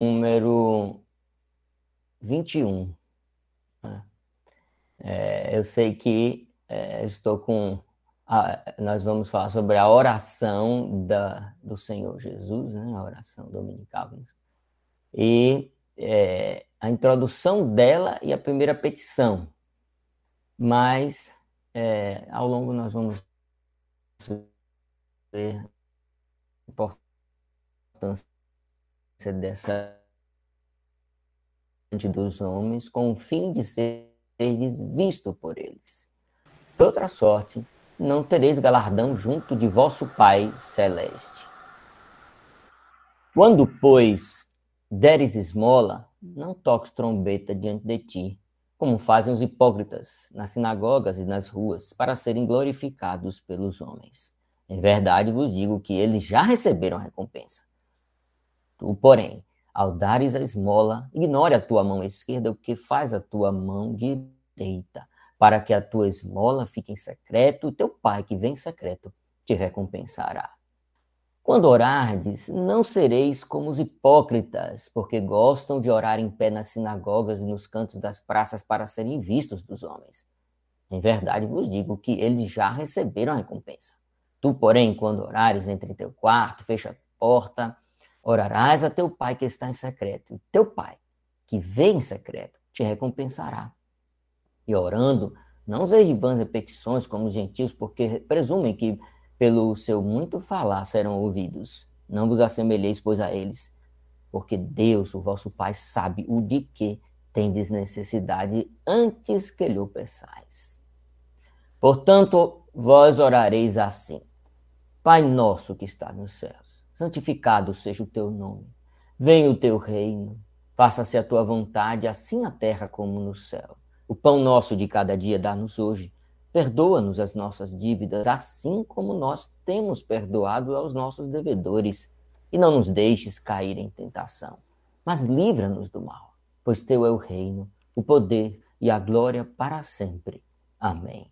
número 21. Né? É, eu sei que é, estou com. A, nós vamos falar sobre a oração da, do Senhor Jesus, né? a oração dominical. E é, a introdução dela e a primeira petição. Mas é, ao longo nós vamos ver a importância dessa dos homens com o fim de seres visto por eles. De outra sorte, não tereis galardão junto de vosso Pai celeste. Quando, pois, deres esmola, não toques trombeta diante de ti, como fazem os hipócritas nas sinagogas e nas ruas, para serem glorificados pelos homens. Em verdade vos digo que eles já receberam recompensa. Tu, porém, ao dares a esmola, ignore a tua mão esquerda o que faz a tua mão direita, para que a tua esmola fique em secreto, e teu pai que vem em secreto te recompensará. Quando orardes, não sereis como os hipócritas, porque gostam de orar em pé nas sinagogas e nos cantos das praças para serem vistos dos homens. Em verdade vos digo que eles já receberam a recompensa. Tu, porém, quando orares, entre em teu quarto, fecha a porta, Orarás a teu pai que está em secreto, e teu pai, que vê em secreto, te recompensará. E orando, não useis vãs repetições como os gentios, porque presumem que pelo seu muito falar serão ouvidos. Não vos assemelheis, pois, a eles, porque Deus, o vosso Pai, sabe o de que tendes necessidade antes que lhe o peçais. Portanto, vós orareis assim: Pai nosso que está nos céus santificado seja o teu nome. Venha o teu reino, faça-se a tua vontade, assim na terra como no céu. O pão nosso de cada dia dá-nos hoje. Perdoa-nos as nossas dívidas, assim como nós temos perdoado aos nossos devedores. E não nos deixes cair em tentação, mas livra-nos do mal, pois teu é o reino, o poder e a glória para sempre. Amém.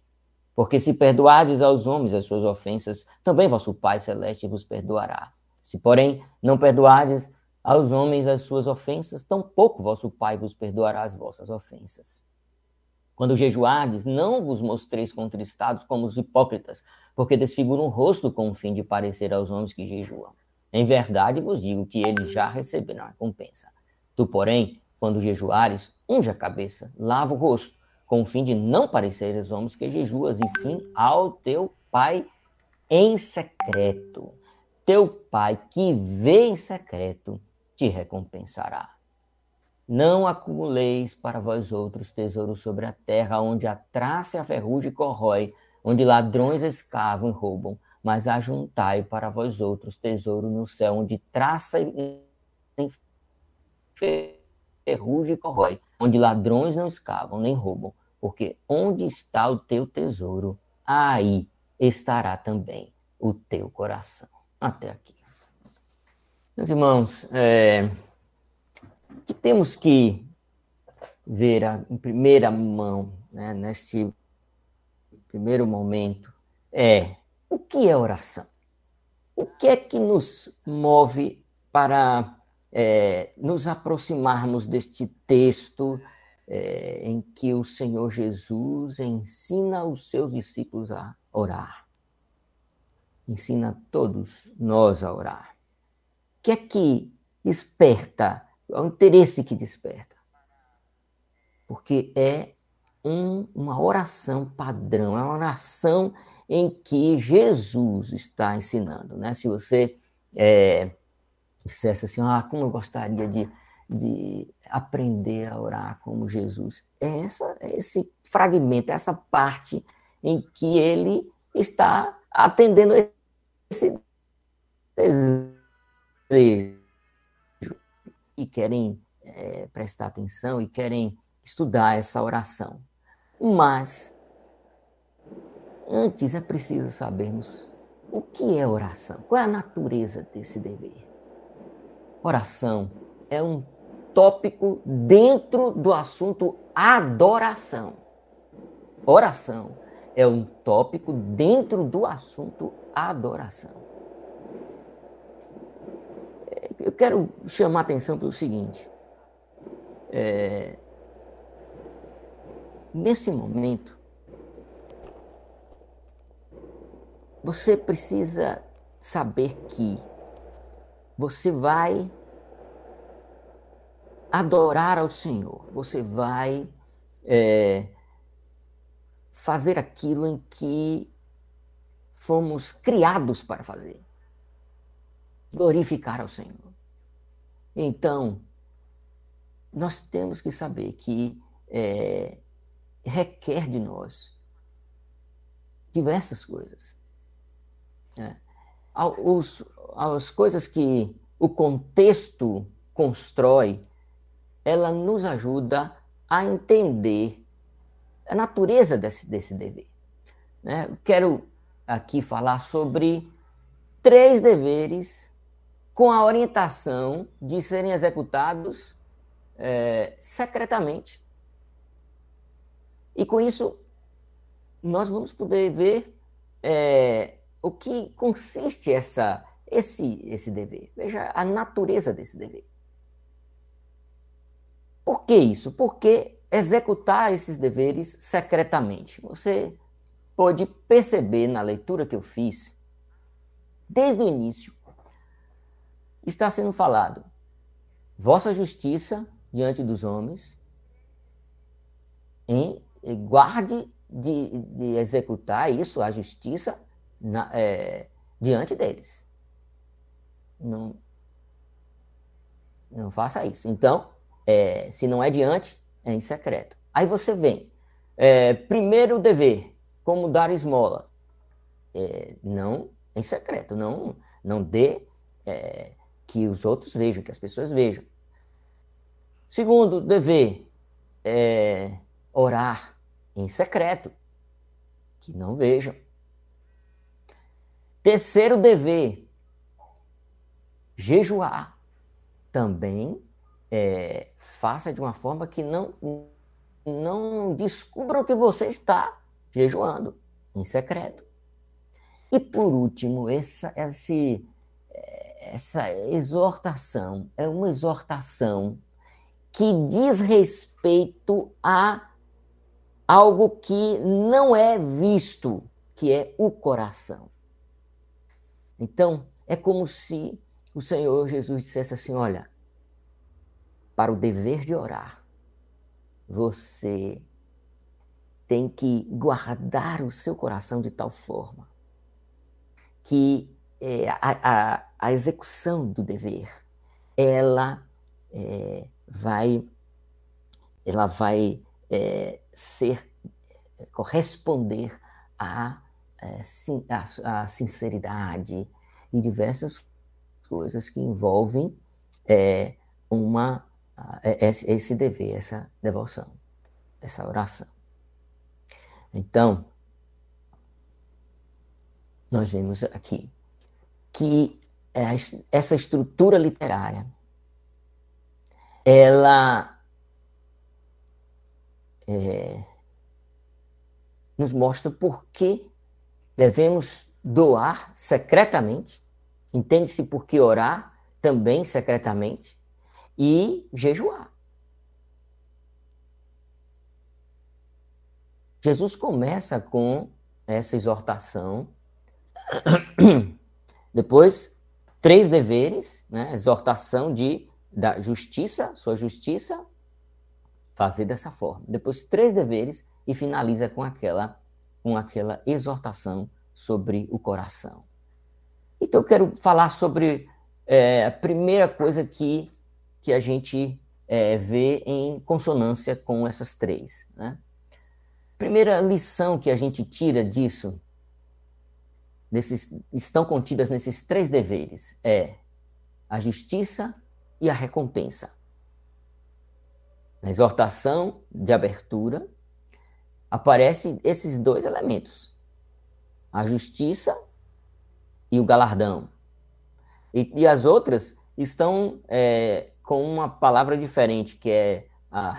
Porque se perdoardes aos homens as suas ofensas, também vosso Pai Celeste vos perdoará. Se, porém, não perdoardes aos homens as suas ofensas, tampouco vosso Pai vos perdoará as vossas ofensas. Quando jejuardes, não vos mostreis contristados como os hipócritas, porque desfiguram o rosto com o fim de parecer aos homens que jejuam. Em verdade vos digo que eles já receberam a recompensa. Tu, porém, quando jejuares, unge a cabeça, lava o rosto, com o fim de não parecer aos homens que jejuas, e sim ao teu Pai em secreto teu pai que vê em secreto te recompensará. Não acumuleis para vós outros tesouros sobre a terra, onde a traça e a ferrugem corrói, onde ladrões escavam e roubam, mas ajuntai para vós outros tesouro no céu, onde traça e ferrugem corrói, onde ladrões não escavam nem roubam, porque onde está o teu tesouro, aí estará também o teu coração até aqui. Meus irmãos, é, que temos que ver a, em primeira mão, né, nesse primeiro momento, é o que é oração? O que é que nos move para é, nos aproximarmos deste texto é, em que o Senhor Jesus ensina os seus discípulos a orar? Ensina todos nós a orar. O que é que desperta? É o interesse que desperta. Porque é um, uma oração padrão, é uma oração em que Jesus está ensinando. Né? Se você é, dissesse assim, ah, como eu gostaria de, de aprender a orar como Jesus, é essa, é esse fragmento, essa parte em que ele está atendendo esse desejo e querem é, prestar atenção e querem estudar essa oração. Mas, antes é preciso sabermos o que é oração, qual é a natureza desse dever. Oração é um tópico dentro do assunto adoração. Oração é um tópico dentro do assunto adoração. eu quero chamar a atenção para o seguinte. É, nesse momento, você precisa saber que você vai adorar ao Senhor, você vai é, fazer aquilo em que fomos criados para fazer glorificar ao Senhor. Então, nós temos que saber que é, requer de nós diversas coisas. É. As coisas que o contexto constrói, ela nos ajuda a entender a natureza desse, desse dever. Né? Quero aqui falar sobre três deveres com a orientação de serem executados é, secretamente. E com isso, nós vamos poder ver é, o que consiste essa, esse, esse dever. Veja a natureza desse dever. Por que isso? Porque executar esses deveres secretamente. Você pode perceber na leitura que eu fiz, desde o início, está sendo falado: vossa justiça diante dos homens, em, guarde de, de executar isso, a justiça, na, é, diante deles. Não, não faça isso. Então, é, se não é diante, é em secreto. Aí você vem. É, primeiro dever, como dar esmola. É, não em secreto, não, não dê é, que os outros vejam, que as pessoas vejam. Segundo dever, é orar em secreto, que não vejam. Terceiro dever, jejuar. Também é, faça de uma forma que não, não descubra o que você está jejuando, em secreto. E por último, essa, esse, essa exortação é uma exortação que diz respeito a algo que não é visto, que é o coração. Então, é como se o Senhor Jesus dissesse assim: olha, para o dever de orar, você tem que guardar o seu coração de tal forma que é, a, a, a, execução do dever ela é, vai ela vai é, ser corresponder à, é, à, sinceridade e diversas coisas que envolvem é, uma esse dever, essa devoção, essa oração. Então, nós vemos aqui que essa estrutura literária ela é, nos mostra por que devemos doar secretamente, entende-se por que orar também secretamente, e jejuar. Jesus começa com essa exortação, depois três deveres, né? exortação de da justiça, sua justiça, fazer dessa forma. Depois três deveres e finaliza com aquela com aquela exortação sobre o coração. Então eu quero falar sobre é, a primeira coisa que que a gente é, vê em consonância com essas três. Né? Primeira lição que a gente tira disso, nesses, estão contidas nesses três deveres, é a justiça e a recompensa. Na exortação de abertura, aparecem esses dois elementos: a justiça e o galardão. E, e as outras estão é, com uma palavra diferente, que é a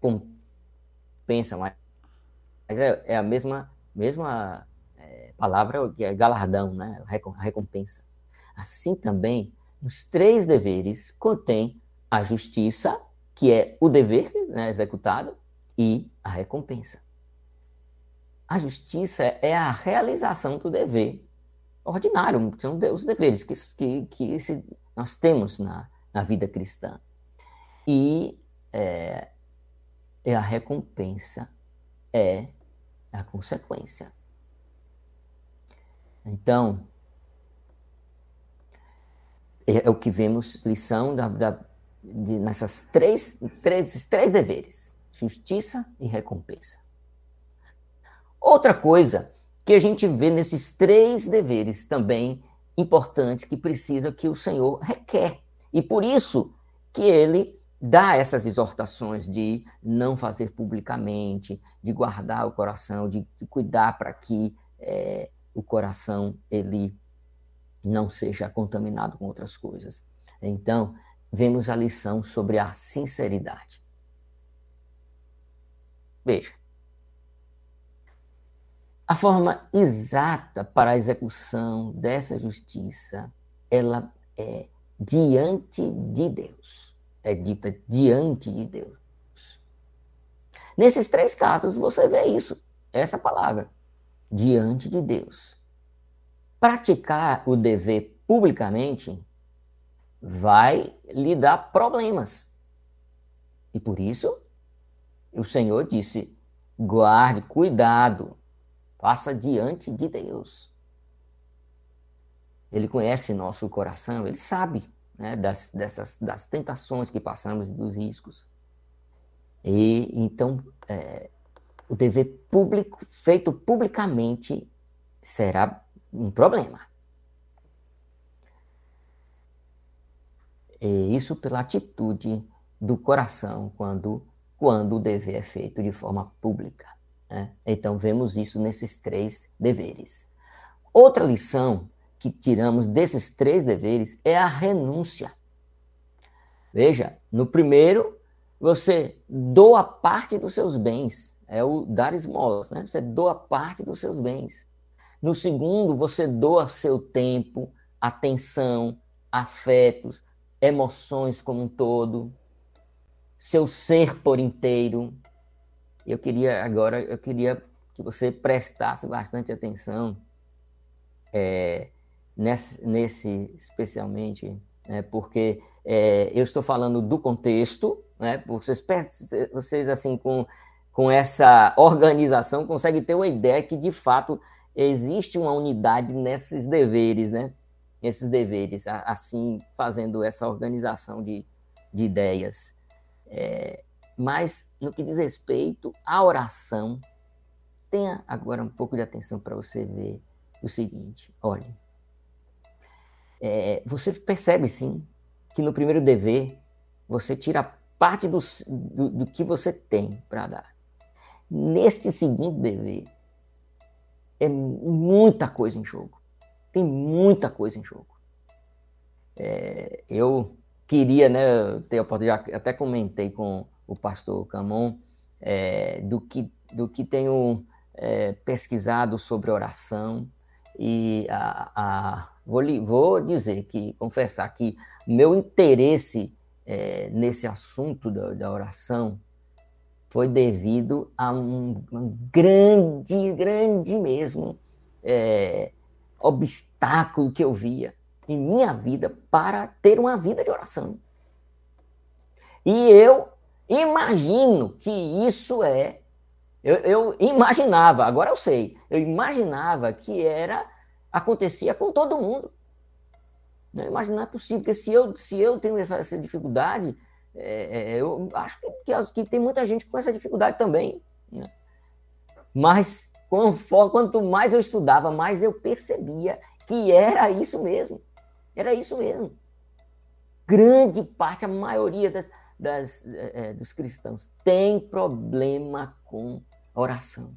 recompensa, mas é, é a mesma, mesma é, palavra que é galardão, né? Recompensa. Assim também, os três deveres contêm a justiça, que é o dever né, executado, e a recompensa. A justiça é a realização do dever ordinário, são os deveres que, que, que esse, nós temos na, na vida cristã. E é, é a recompensa, é a consequência. Então, é, é o que vemos lição da, da, de, nessas três, três, três deveres: justiça e recompensa. Outra coisa que a gente vê nesses três deveres também importantes que precisa que o Senhor requer. E por isso que ele dá essas exortações de não fazer publicamente, de guardar o coração, de, de cuidar para que é, o coração ele não seja contaminado com outras coisas. Então, vemos a lição sobre a sinceridade. Veja. A forma exata para a execução dessa justiça, ela é diante de Deus. É dita diante de Deus. Nesses três casos, você vê isso, essa palavra, diante de Deus praticar o dever publicamente vai lhe dar problemas. E por isso, o Senhor disse: guarde, cuidado, faça diante de Deus. Ele conhece nosso coração, ele sabe né, das, dessas, das tentações que passamos e dos riscos. E então, é, o dever público, feito publicamente, será um problema. E isso pela atitude do coração quando, quando o dever é feito de forma pública. Né? Então, vemos isso nesses três deveres. Outra lição que tiramos desses três deveres é a renúncia. Veja, no primeiro, você doa parte dos seus bens, é o dar esmolas, né? Você doa parte dos seus bens. No segundo, você doa seu tempo, atenção, afetos, emoções como um todo, seu ser por inteiro. Eu queria agora, eu queria que você prestasse bastante atenção é, nesse, nesse, especialmente, né, porque é, eu estou falando do contexto, né, vocês, vocês assim com, com essa organização conseguem ter uma ideia que de fato existe uma unidade nesses deveres, né? Esses deveres, assim, fazendo essa organização de, de ideias. É, mas, no que diz respeito à oração, tenha agora um pouco de atenção para você ver o seguinte: olhe, é, você percebe sim que no primeiro dever você tira parte do, do, do que você tem para dar. Neste segundo dever, é muita coisa em jogo. Tem muita coisa em jogo. É, eu queria, né, ter a oportunidade, até comentei com o pastor Camon, é, do, que, do que tenho é, pesquisado sobre oração e a, a, vou, vou dizer que, confessar que meu interesse é, nesse assunto da, da oração foi devido a um, um grande, grande mesmo é, obstáculo que eu via em minha vida para ter uma vida de oração. E eu imagino que isso é. Eu, eu, imaginava, agora eu sei, eu imaginava que era acontecia com todo mundo. Não imaginar possível, porque se eu, se eu tenho essa, essa dificuldade, é, é, eu acho que, que, que, tem muita gente com essa dificuldade também. Né? Mas quanto mais eu estudava, mais eu percebia que era isso mesmo. Era isso mesmo. Grande parte, a maioria das, das, é, é dos cristãos tem problema com oração,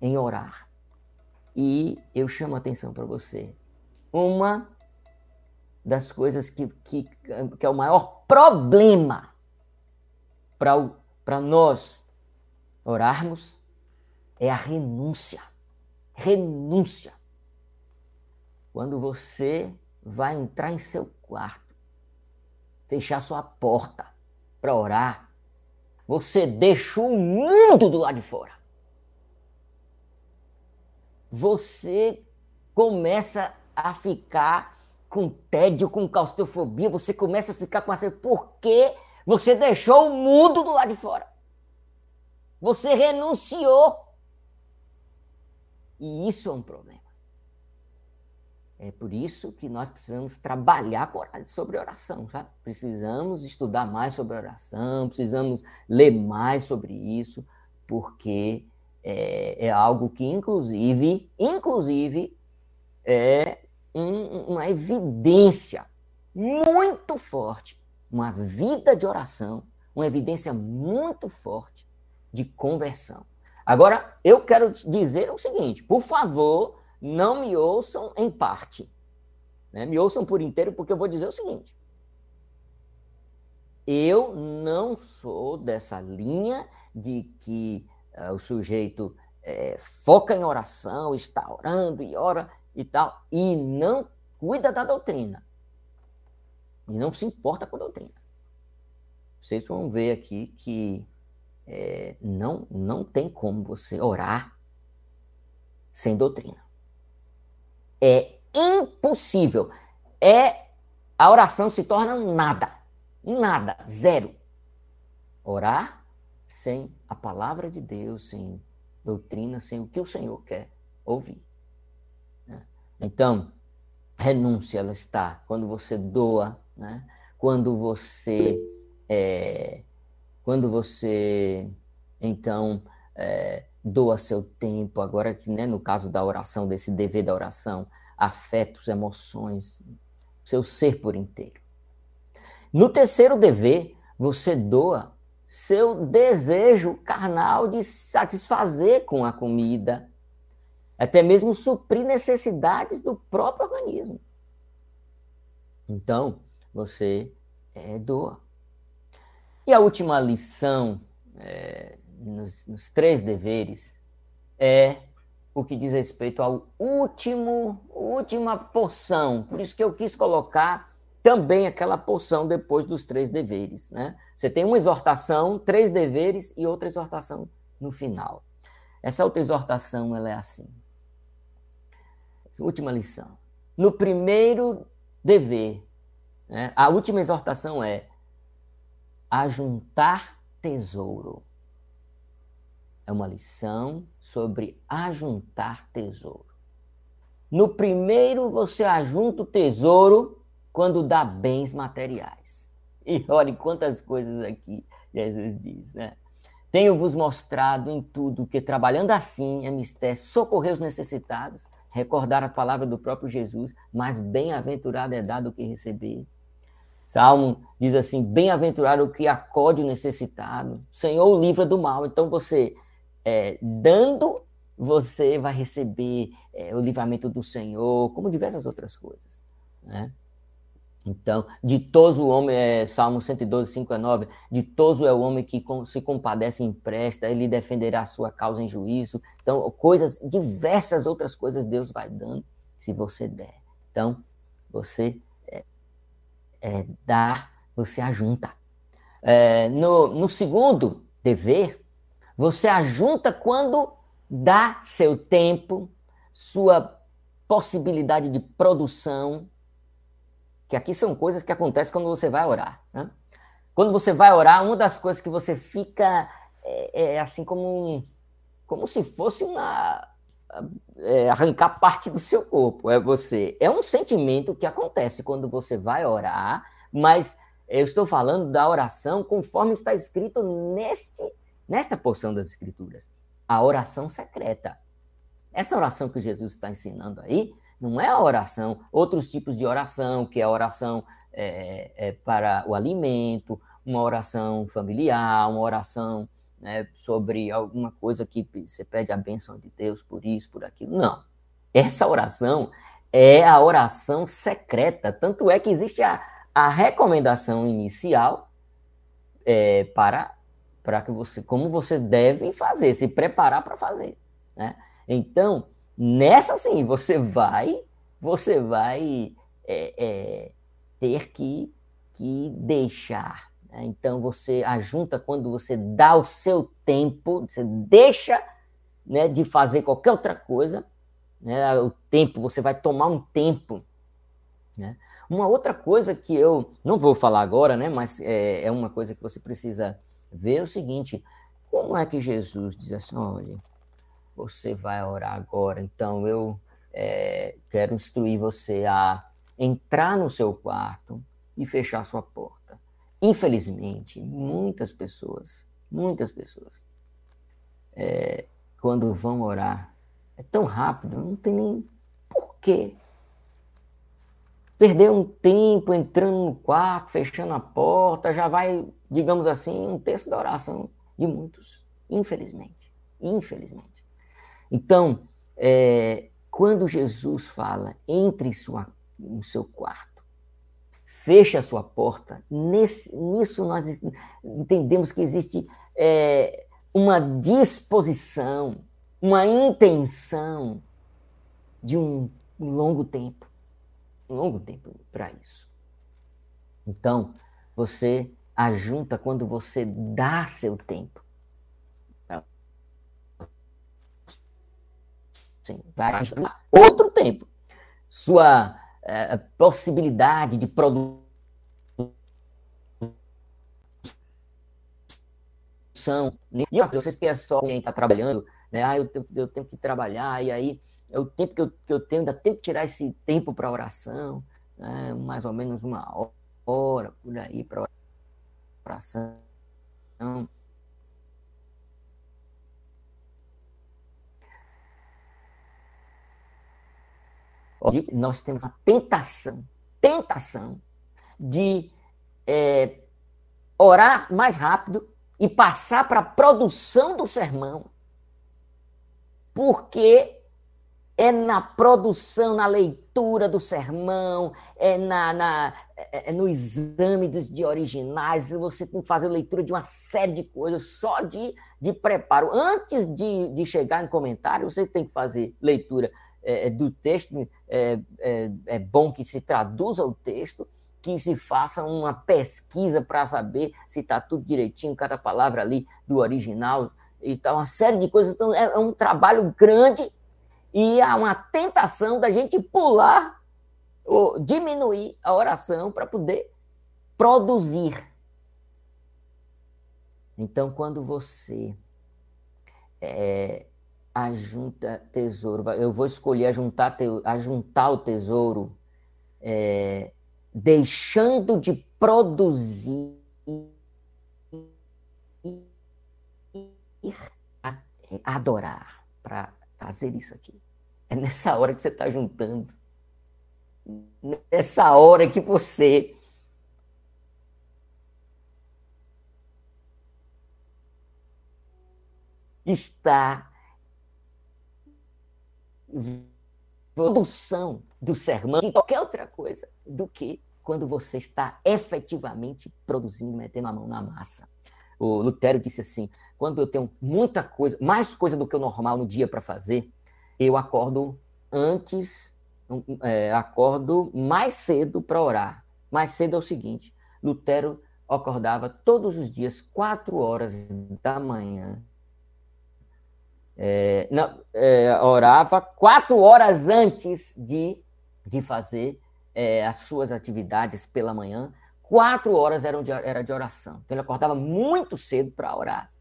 em orar. E eu chamo a atenção para você. Uma das coisas que, que, que é o maior problema para nós orarmos é a renúncia. Renúncia. Quando você vai entrar em seu quarto, fechar sua porta para orar, você deixou o mundo do lado de fora. Você começa a ficar com tédio, com claustrofobia, você começa a ficar com essa. Porque você deixou o mundo do lado de fora. Você renunciou. E isso é um problema. É por isso que nós precisamos trabalhar sobre oração, sabe? Precisamos estudar mais sobre oração, precisamos ler mais sobre isso, porque é, é algo que, inclusive, inclusive, é um, uma evidência muito forte, uma vida de oração, uma evidência muito forte de conversão. Agora, eu quero dizer o seguinte: por favor, não me ouçam em parte. Né? Me ouçam por inteiro, porque eu vou dizer o seguinte. Eu não sou dessa linha de que o sujeito é, foca em oração, está orando e ora e tal, e não cuida da doutrina. E não se importa com a doutrina. Vocês vão ver aqui que é, não, não tem como você orar sem doutrina. É impossível. É a oração se torna nada. Nada, zero. Orar sem a palavra de Deus, sem doutrina, sem o que o Senhor quer ouvir. Então, renúncia ela está quando você doa, né? quando você é, quando você então é, doa seu tempo, agora que né, no caso da oração, desse dever da oração, afetos, emoções, seu ser por inteiro. No terceiro dever, você doa seu desejo carnal de satisfazer com a comida, até mesmo suprir necessidades do próprio organismo. Então, você é, doa. E a última lição é, nos, nos, três deveres é o que diz respeito ao último, última porção. Por isso que eu quis colocar também aquela porção depois dos três deveres. Né? Você tem uma exortação, três deveres e outra exortação no final. Essa outra exortação ela é assim última lição. No primeiro dever, né, a última exortação é ajuntar tesouro. É uma lição sobre ajuntar tesouro. No primeiro, você ajunta o tesouro quando dá bens materiais. E olhe quantas coisas aqui Jesus diz, né? Tenho-vos mostrado em tudo que, trabalhando assim, é mistério socorrer os necessitados recordar a palavra do próprio Jesus, mas bem-aventurado é dado o que receber. Salmo diz assim: bem-aventurado o que acode o necessitado, Senhor o livra do mal. Então você, é, dando, você vai receber é, o livramento do Senhor, como diversas outras coisas. Né? Então, ditoso o homem, é, Salmo 112, 5 a 9, ditoso é o homem que se compadece e empresta, ele defenderá a sua causa em juízo. Então, coisas, diversas outras coisas Deus vai dando, se você der. Então, você é, é, dá, você ajunta. É, no, no segundo dever, você ajunta quando dá seu tempo, sua possibilidade de produção, que aqui são coisas que acontecem quando você vai orar. Né? Quando você vai orar, uma das coisas que você fica é, é assim como, como se fosse uma é, arrancar parte do seu corpo. É você. É um sentimento que acontece quando você vai orar, mas eu estou falando da oração conforme está escrito neste, nesta porção das Escrituras. A oração secreta. Essa oração que Jesus está ensinando aí não é a oração, outros tipos de oração, que é a oração é, é, para o alimento, uma oração familiar, uma oração né, sobre alguma coisa que você pede a bênção de Deus por isso, por aquilo. Não. Essa oração é a oração secreta. Tanto é que existe a, a recomendação inicial é, para, para que você, como você deve fazer, se preparar para fazer. Né? Então, Nessa sim, você vai, você vai é, é, ter que, que deixar. Né? Então você ajunta quando você dá o seu tempo, você deixa né, de fazer qualquer outra coisa, né? o tempo, você vai tomar um tempo. Né? Uma outra coisa que eu não vou falar agora, né, mas é, é uma coisa que você precisa ver é o seguinte: como é que Jesus diz assim, olha, você vai orar agora, então eu é, quero instruir você a entrar no seu quarto e fechar sua porta. Infelizmente, muitas pessoas, muitas pessoas, é, quando vão orar, é tão rápido, não tem nem porquê. Perder um tempo entrando no quarto, fechando a porta, já vai, digamos assim, um terço da oração de muitos, infelizmente. Infelizmente. Então, é, quando Jesus fala, entre sua, no seu quarto, feche a sua porta, nesse, nisso nós entendemos que existe é, uma disposição, uma intenção de um longo tempo. Um longo tempo para isso. Então, você ajunta quando você dá seu tempo. Sim, vai ajudar outro tempo. Sua é, possibilidade de produção E vocês que é só quem está trabalhando, né? Ah, eu, tenho, eu tenho que trabalhar, e aí é o tempo que eu, que eu tenho, ainda tenho que tirar esse tempo para oração, né? mais ou menos uma hora por aí para oração. Nós temos a tentação, tentação de é, orar mais rápido e passar para a produção do sermão, porque é na produção, na leitura do sermão, é, na, na é, é no exame dos, de originais, você tem que fazer leitura de uma série de coisas só de, de preparo. Antes de, de chegar em comentário, você tem que fazer leitura é, é, do texto, é, é, é, bom que se traduza o texto, que se faça uma pesquisa para saber se está tudo direitinho, cada palavra ali do original e tal, uma série de coisas. Então, é, é um trabalho grande e há uma tentação da gente pular ou diminuir a oração para poder produzir. Então, quando você é, ajunta tesouro. Eu vou escolher ajuntar, ajuntar o tesouro, é, deixando de produzir adorar para fazer isso aqui. É nessa hora que você está juntando. Nessa hora que você está produção do sermão, de qualquer outra coisa, do que quando você está efetivamente produzindo, metendo a mão na massa. O Lutero disse assim: quando eu tenho muita coisa, mais coisa do que o normal no dia para fazer, eu acordo antes, é, acordo mais cedo para orar. Mais cedo é o seguinte: Lutero acordava todos os dias, quatro horas da manhã, é, não, é, orava quatro horas antes de, de fazer é, as suas atividades pela manhã. Quatro horas eram de, era de oração. Então ele acordava muito cedo para orar.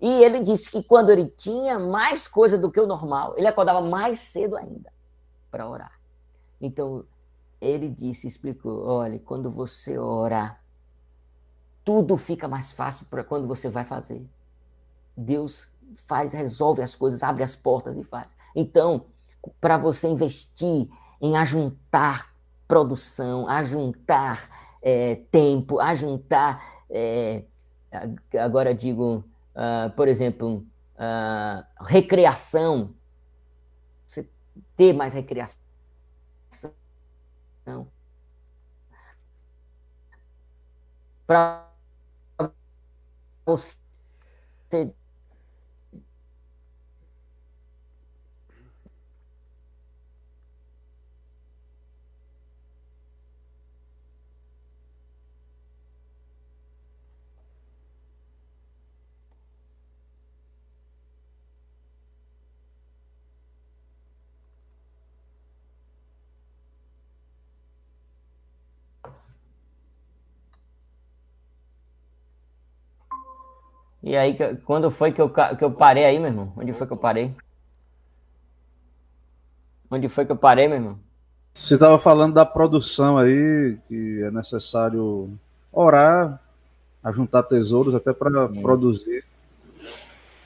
E ele disse que quando ele tinha mais coisa do que o normal, ele acordava mais cedo ainda para orar. Então ele disse, explicou: olha, quando você orar, tudo fica mais fácil para quando você vai fazer. Deus faz, resolve as coisas, abre as portas e faz. Então, para você investir em ajuntar produção, ajuntar é, tempo, ajuntar. É, agora digo, uh, por exemplo, uh, recreação. Você ter mais recreação. Para você E aí, quando foi que eu, que eu parei aí, meu irmão? Onde foi que eu parei? Onde foi que eu parei, meu irmão? Você estava falando da produção aí, que é necessário orar, ajuntar tesouros até para produzir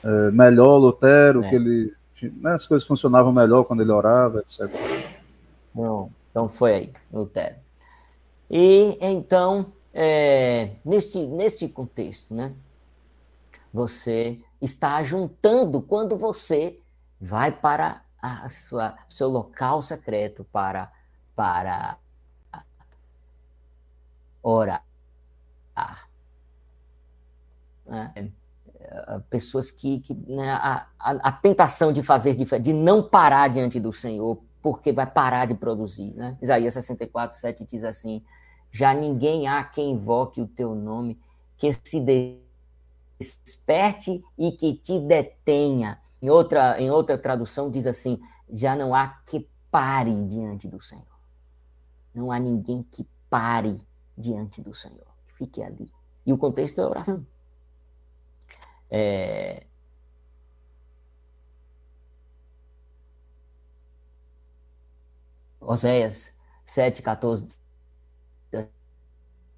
é, melhor Lutero, é. que ele. Né, as coisas funcionavam melhor quando ele orava, etc. Bom, então foi aí, Lutero. E então, é, neste, neste contexto, né? Você está juntando quando você vai para a sua, seu local secreto para, para orar. Né? Pessoas que, que né, a, a, a, tentação de fazer de não parar diante do Senhor, porque vai parar de produzir. Né? Isaías 64, 7 diz assim: Já ninguém há quem invoque o teu nome, que se desperte e que te detenha. Em outra, em outra tradução diz assim: já não há que pare diante do Senhor. Não há ninguém que pare diante do Senhor. Fique ali. E o contexto é oração. É... Oséias 7, 14.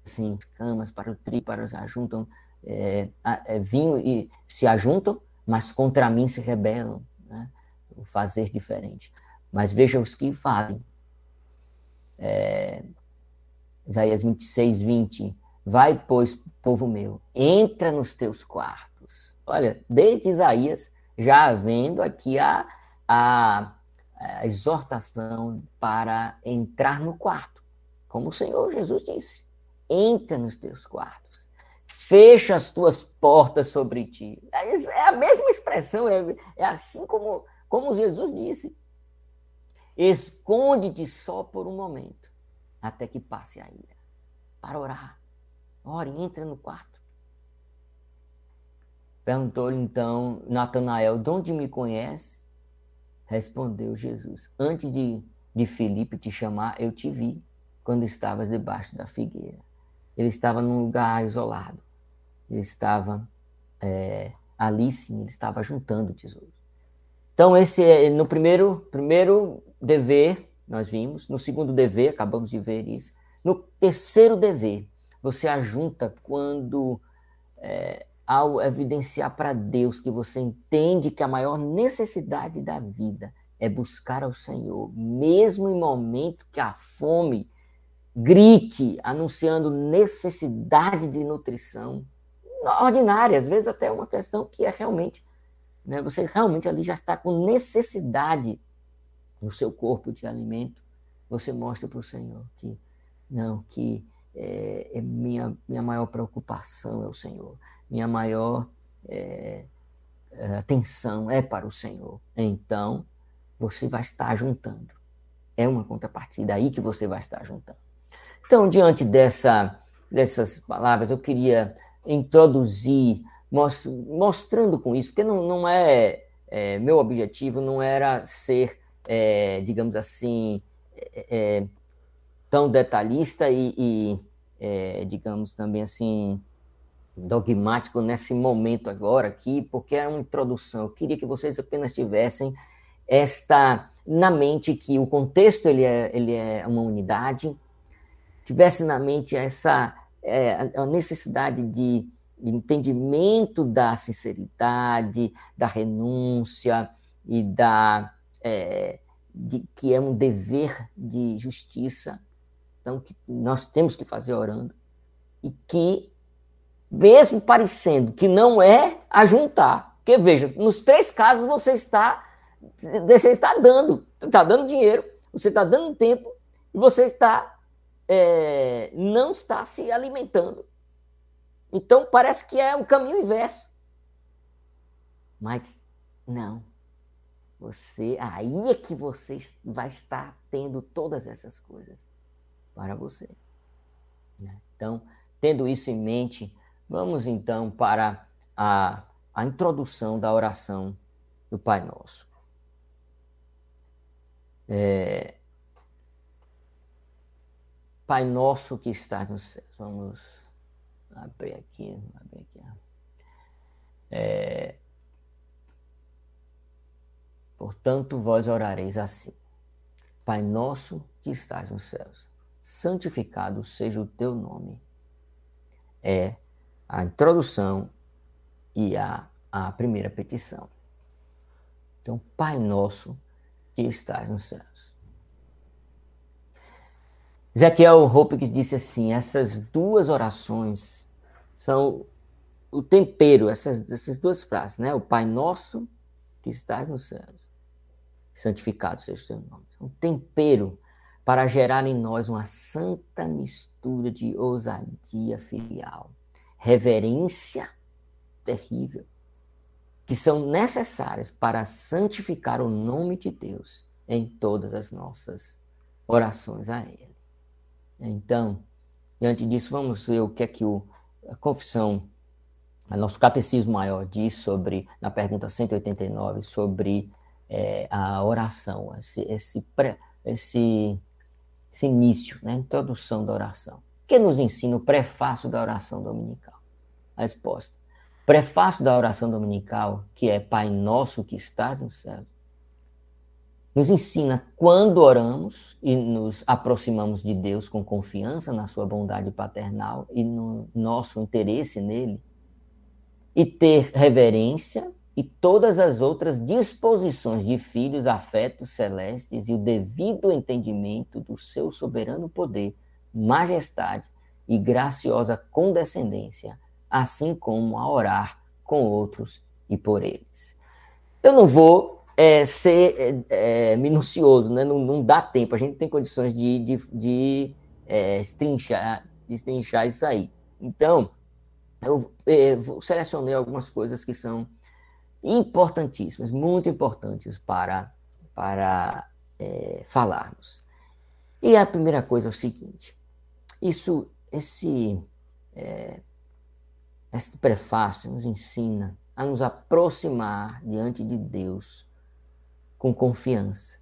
Assim, camas para o tri, para os ajuntam, é, é, e se ajuntam, mas contra mim se rebelam. Né? O fazer diferente. Mas veja os que fazem. É, Isaías 26, 20. Vai, pois, povo meu, entra nos teus quartos. Olha, desde Isaías, já havendo aqui a, a, a exortação para entrar no quarto. Como o Senhor Jesus disse: entra nos teus quartos fecha as tuas portas sobre ti. É, é a mesma expressão, é, é assim como, como Jesus disse. Esconde-te só por um momento, até que passe a ira, para orar. Ore, entra no quarto. Perguntou-lhe então Natanael, de onde me conhece? Respondeu Jesus, antes de, de Felipe te chamar, eu te vi, quando estavas debaixo da figueira. Ele estava num lugar isolado ele estava é, ali sim, ele estava juntando tesouros. Então, esse é no primeiro, primeiro dever, nós vimos, no segundo dever, acabamos de ver isso. No terceiro dever, você ajunta quando, é, ao evidenciar para Deus que você entende que a maior necessidade da vida é buscar ao Senhor, mesmo em momento que a fome grite, anunciando necessidade de nutrição, ordinária, às vezes até uma questão que é realmente, né, você realmente ali já está com necessidade no seu corpo de alimento, você mostra para o Senhor que não, que é, é, minha, minha maior preocupação é o Senhor, minha maior é, é atenção é para o Senhor. Então, você vai estar juntando. É uma contrapartida aí que você vai estar juntando. Então, diante dessa, dessas palavras, eu queria introduzir, mostrando com isso, porque não, não é, é meu objetivo não era ser, é, digamos assim, é, é tão detalhista e, e é, digamos também assim, dogmático nesse momento agora aqui, porque era uma introdução. Eu queria que vocês apenas tivessem esta na mente que o contexto ele é, ele é uma unidade, tivesse na mente essa é, a necessidade de entendimento da sinceridade, da renúncia e da é, de, que é um dever de justiça, então que nós temos que fazer orando e que mesmo parecendo que não é ajuntar, porque veja, nos três casos você está você está dando, está dando dinheiro, você está dando tempo e você está é, não está se alimentando. Então parece que é o caminho inverso. Mas não. Você, aí é que você vai estar tendo todas essas coisas para você. Né? Então, tendo isso em mente, vamos então para a, a introdução da oração do Pai Nosso. É, Pai nosso que está nos céus. Vamos abrir aqui, abrir aqui. É... Portanto, vós orareis assim: Pai nosso que estás nos céus, santificado seja o teu nome. É a introdução e a, a primeira petição. Então, Pai nosso que estás nos céus. Ezequiel Hope disse assim: essas duas orações são o tempero, essas, essas duas frases, né? O Pai Nosso que estás nos céus, santificado seja o teu nome. Um tempero para gerar em nós uma santa mistura de ousadia filial, reverência terrível, que são necessárias para santificar o nome de Deus em todas as nossas orações a Ele. Então, diante disso, vamos ver o que é que o, a confissão, o nosso catecismo maior diz sobre, na pergunta 189, sobre é, a oração, esse, esse, pré, esse, esse início, né, introdução da oração. O que nos ensina o prefácio da oração dominical? A resposta. Prefácio da oração dominical, que é Pai Nosso que estás nos céus, nos ensina quando oramos e nos aproximamos de Deus com confiança na sua bondade paternal e no nosso interesse nele, e ter reverência e todas as outras disposições de filhos, afetos celestes e o devido entendimento do seu soberano poder, majestade e graciosa condescendência, assim como a orar com outros e por eles. Eu não vou é, ser é, é, minucioso, né? Não, não, dá tempo, a gente tem condições de, de, de é, estrinchar, estrinchar isso aí. Então, eu, é, eu selecionei algumas coisas que são importantíssimas, muito importantes para, para é, falarmos. E a primeira coisa é o seguinte: isso, esse, é, esse prefácio nos ensina a nos aproximar diante de Deus com confiança.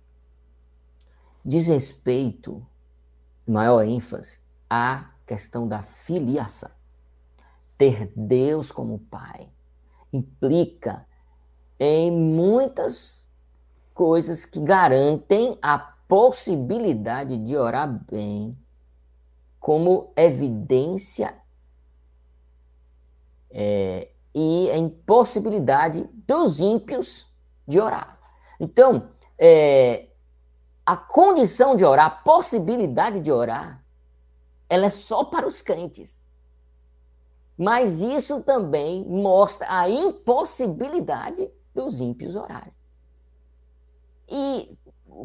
Diz respeito, maior ênfase, à questão da filiação. Ter Deus como Pai implica em muitas coisas que garantem a possibilidade de orar bem, como evidência é, e a impossibilidade dos ímpios de orar. Então, é, a condição de orar, a possibilidade de orar, ela é só para os crentes. Mas isso também mostra a impossibilidade dos ímpios orarem. E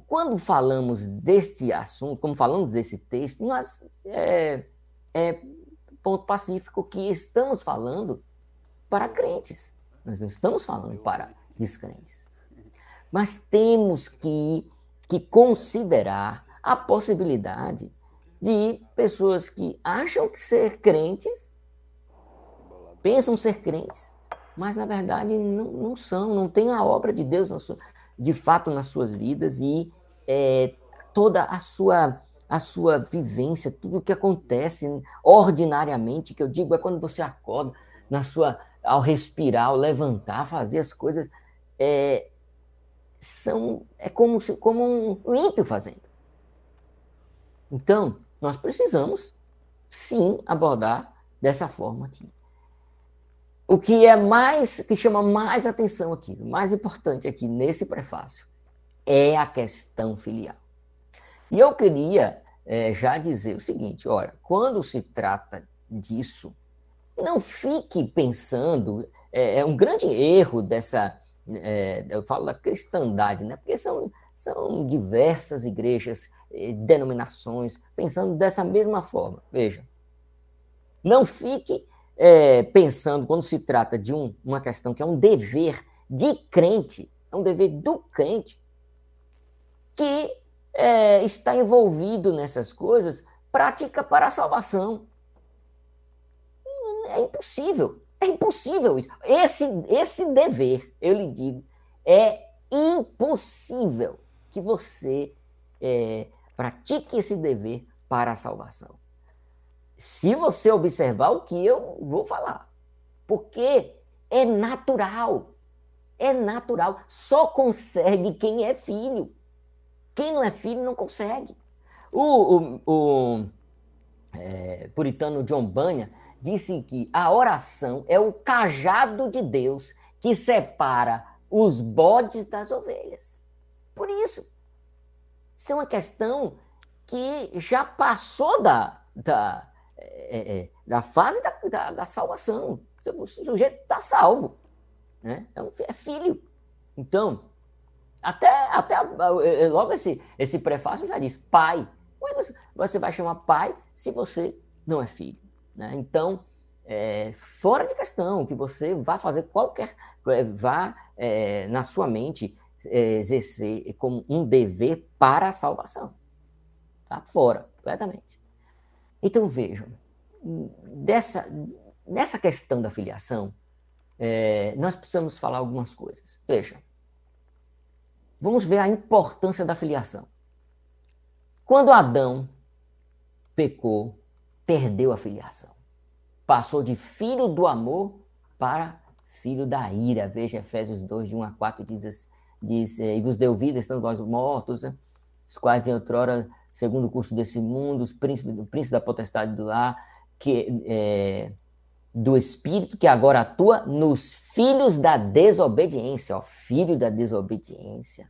quando falamos deste assunto, como falamos desse texto, nós é, é ponto pacífico que estamos falando para crentes. Nós não estamos falando para descrentes. Mas temos que, que considerar a possibilidade de pessoas que acham que ser crentes, pensam ser crentes, mas na verdade não, não são, não têm a obra de Deus de fato nas suas vidas e é, toda a sua a sua vivência, tudo o que acontece ordinariamente, que eu digo é quando você acorda, na sua ao respirar, ao levantar, fazer as coisas, é, são é como, como um ímpio fazendo. Então, nós precisamos sim abordar dessa forma aqui. O que é mais, que chama mais atenção aqui, mais importante aqui nesse prefácio, é a questão filial. E eu queria é, já dizer o seguinte: olha, quando se trata disso, não fique pensando, é, é um grande erro dessa é, eu falo da cristandade, né? porque são, são diversas igrejas, eh, denominações, pensando dessa mesma forma. Veja, não fique é, pensando, quando se trata de um, uma questão que é um dever de crente, é um dever do crente, que é, está envolvido nessas coisas, prática para a salvação. É impossível. É impossível isso. Esse, esse dever, eu lhe digo, é impossível que você é, pratique esse dever para a salvação. Se você observar o que eu vou falar. Porque É natural. É natural. Só consegue quem é filho. Quem não é filho não consegue. O, o, o é, puritano John Bunyan disse que a oração é o cajado de Deus que separa os bodes das ovelhas. Por isso, isso é uma questão que já passou da, da, é, é, da fase da, da, da salvação. O sujeito está salvo. Né? É, um, é filho. Então, até, até é, é, logo esse, esse prefácio já diz, pai. Você vai chamar pai se você não é filho. Né? Então, é, fora de questão que você vá fazer qualquer, é, vá é, na sua mente é, exercer como um dever para a salvação. Tá? Fora, completamente. Então vejam, dessa, nessa questão da filiação, é, nós precisamos falar algumas coisas. Veja, vamos ver a importância da filiação. Quando Adão pecou, perdeu a filiação. Passou de filho do amor para filho da ira. Veja Efésios 2, de 1 a 4, diz, diz e vos deu vida, estando vós mortos, né? os quais em outrora, segundo o curso desse mundo, os príncipes, o príncipe da potestade do lar, que, é, do Espírito que agora atua nos filhos da desobediência, ó, filho da desobediência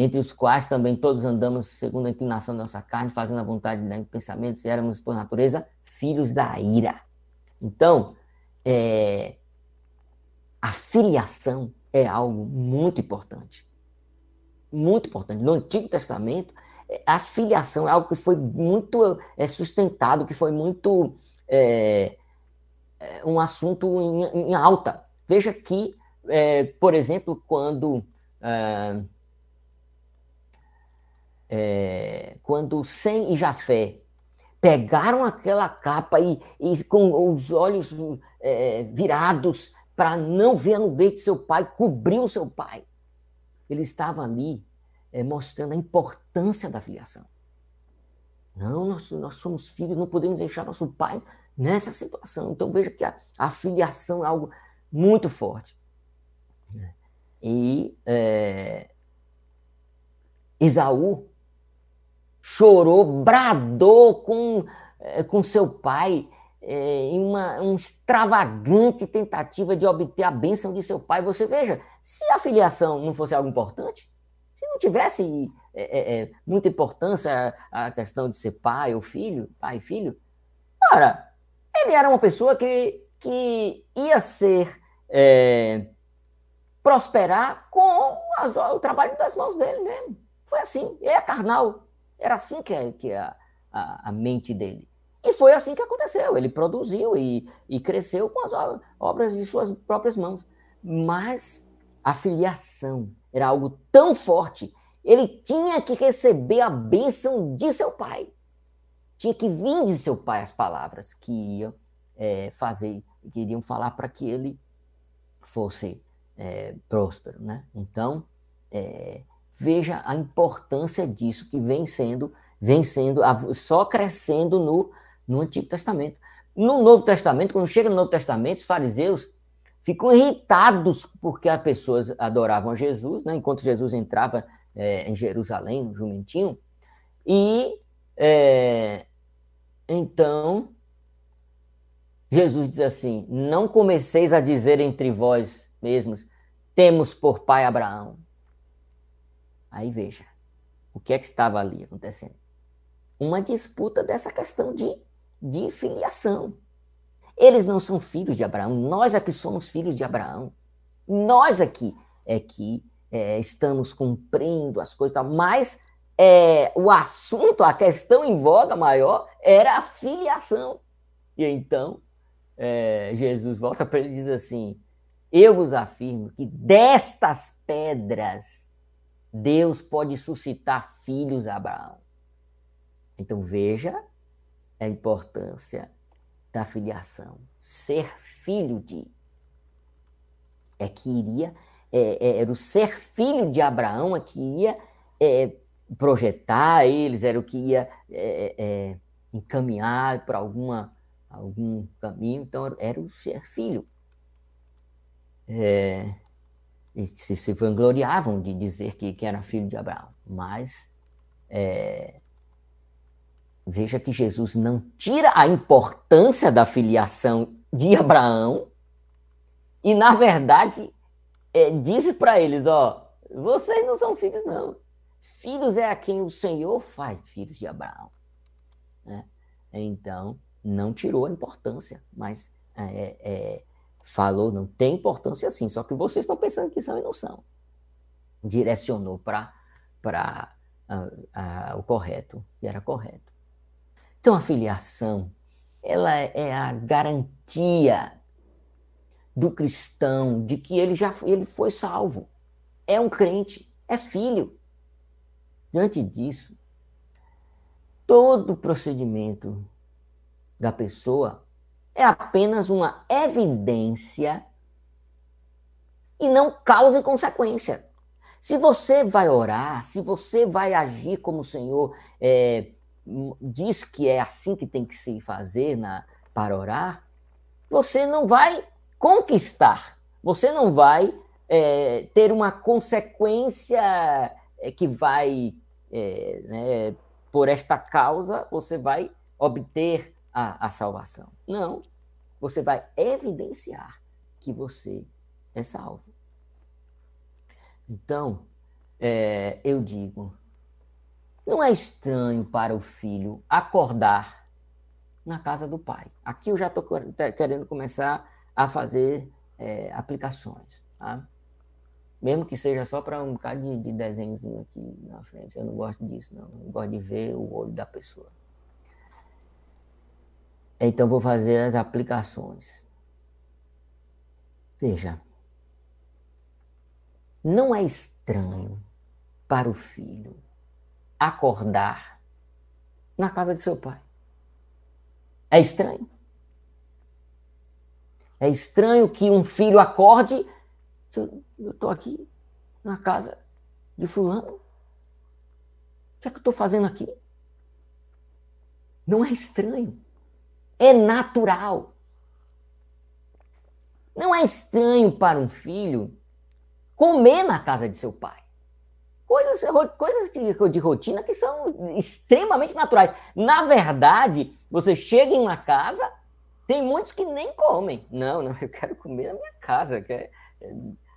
entre os quais também todos andamos segundo a inclinação da nossa carne, fazendo a vontade de pensamentos, e éramos, por natureza, filhos da ira. Então, é, a filiação é algo muito importante. Muito importante. No Antigo Testamento, a filiação é algo que foi muito é, sustentado, que foi muito é, é um assunto em, em, alta. Veja que, é, por exemplo, quando é, quando Sem e Jafé pegaram aquela capa e, e com os olhos é, virados para não ver a nudez de seu pai, cobriu seu pai. Ele estava ali é, mostrando a importância da filiação. Não, nós, nós somos filhos, não podemos deixar nosso pai nessa situação. Então veja que a, a filiação é algo muito forte. E é, Esaú chorou, bradou com, eh, com seu pai é, em uma, uma extravagante tentativa de obter a bênção de seu pai. Você veja, se a filiação não fosse algo importante, se não tivesse é, é, muita importância a questão de ser pai ou filho, pai e filho, ora, ele era uma pessoa que, que ia ser prosperar com as, o trabalho das mãos dele mesmo. Foi assim, ele é carnal, era assim que, que a, a, a, mente dele. E foi assim que aconteceu. Ele produziu e, e cresceu com as obras de suas próprias mãos. Mas a filiação era algo tão forte, ele tinha que receber a bênção de seu pai. Tinha que vir de seu pai as palavras que iam é, fazer, que iriam falar para que ele fosse é, próspero. Né? Então, é, Veja a importância disso que vem sendo, vem sendo só crescendo no, no Antigo Testamento. No Novo Testamento, quando chega no Novo Testamento, os fariseus ficam irritados porque as pessoas adoravam Jesus, né? enquanto Jesus entrava é, em Jerusalém, no jumentinho, e é, então Jesus diz assim: Não comeceis a dizer entre vós mesmos, temos por pai Abraão. Aí veja, o que é que estava ali acontecendo? Uma disputa dessa questão de, de filiação. Eles não são filhos de Abraão, nós aqui somos filhos de Abraão. Nós aqui é que é, estamos cumprindo as coisas, mas é, o assunto, a questão em voga maior era a filiação. E então é, Jesus volta para ele e diz assim: Eu vos afirmo que destas pedras Deus pode suscitar filhos a Abraão. Então veja a importância da filiação. Ser filho de. É que iria. É, é, era o ser filho de Abraão é que ia é, projetar eles, era o que ia é, é, encaminhar para alguma algum caminho. Então era o ser filho. é, se, se vangloriavam de dizer que, que era filho de Abraão. Mas é, veja que Jesus não tira a importância da filiação de Abraão e, na verdade, é, diz para eles: ó, vocês não são filhos, não. Filhos é a quem o Senhor faz filhos de Abraão. Né? Então, não tirou a importância, mas é, é, falou, não tem importância sim, só que vocês estão pensando que são e não são. Direcionou para o correto, e era correto. Então, a filiação, ela é a garantia do cristão de que ele já ele foi salvo. É um crente, é filho. Diante disso, todo procedimento da pessoa é apenas uma evidência e não causa consequência. Se você vai orar, se você vai agir como o Senhor é, diz que é assim que tem que se fazer na, para orar, você não vai conquistar, você não vai é, ter uma consequência é, que vai, é, né, por esta causa, você vai obter a, a salvação. Não. Você vai evidenciar que você é salvo. Então, é, eu digo, não é estranho para o filho acordar na casa do pai. Aqui eu já estou querendo começar a fazer é, aplicações. Tá? Mesmo que seja só para um bocado de, de desenhozinho aqui na frente. Eu não gosto disso, não. Eu gosto de ver o olho da pessoa. Então vou fazer as aplicações. Veja, não é estranho para o filho acordar na casa de seu pai. É estranho. É estranho que um filho acorde. Eu estou aqui na casa de Fulano. O que é que eu estou fazendo aqui? Não é estranho é natural. Não é estranho para um filho comer na casa de seu pai. Coisas, coisas de rotina que são extremamente naturais. Na verdade, você chega em uma casa, tem muitos que nem comem. Não, não, eu quero comer na minha casa, que é, é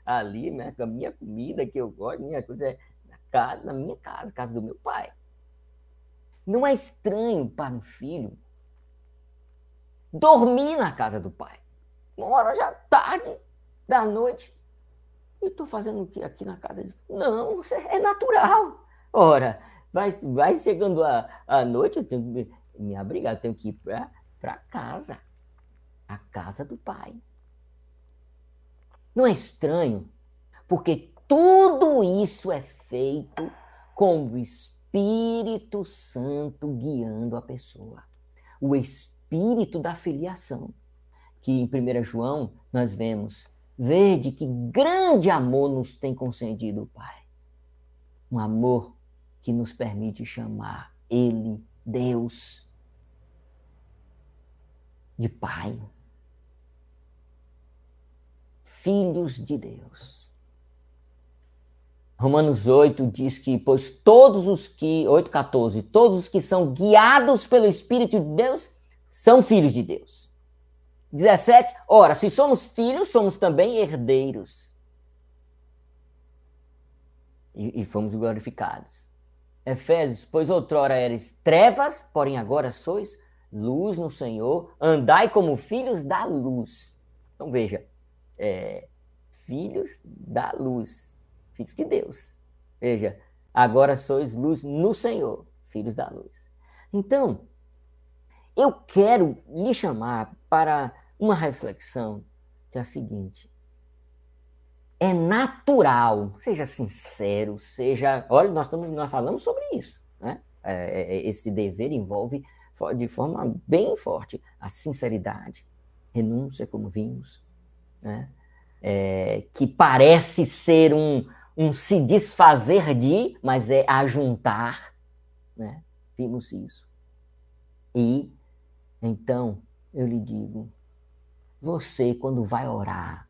ali, né, a minha comida que eu gosto, minha coisa é na, casa, na minha casa, casa do meu pai. Não é estranho para um filho dormir na casa do pai. Uma hora já tarde da noite. E estou fazendo o que aqui na casa? De... Não, é natural. Ora, vai, vai chegando a, a noite, eu tenho que me, me abrigar, eu tenho que ir para casa. A casa do pai. Não é estranho, porque tudo isso é feito com o Espírito Santo guiando a pessoa. O Espírito espírito da filiação, que em 1 João nós vemos, vede que grande amor nos tem concedido o Pai. Um amor que nos permite chamar Ele, Deus, de Pai. Filhos de Deus. Romanos 8 diz que, pois todos os que, 8,14, todos os que são guiados pelo Espírito de Deus são filhos de Deus. 17. Ora, se somos filhos, somos também herdeiros. E, e fomos glorificados. Efésios, pois outrora eres trevas, porém agora sois luz no Senhor, andai como filhos da luz. Então veja, é, filhos da luz, filhos de Deus. Veja, agora sois luz no Senhor, filhos da luz. Então, eu quero lhe chamar para uma reflexão que é a seguinte: é natural, seja sincero, seja. Olha, nós, estamos, nós falamos sobre isso, né? É, é, é, esse dever envolve de forma bem forte a sinceridade, renúncia, como vimos, né? É, que parece ser um, um se desfazer de, mas é ajuntar, né? Vimos isso. E então, eu lhe digo, você, quando vai orar,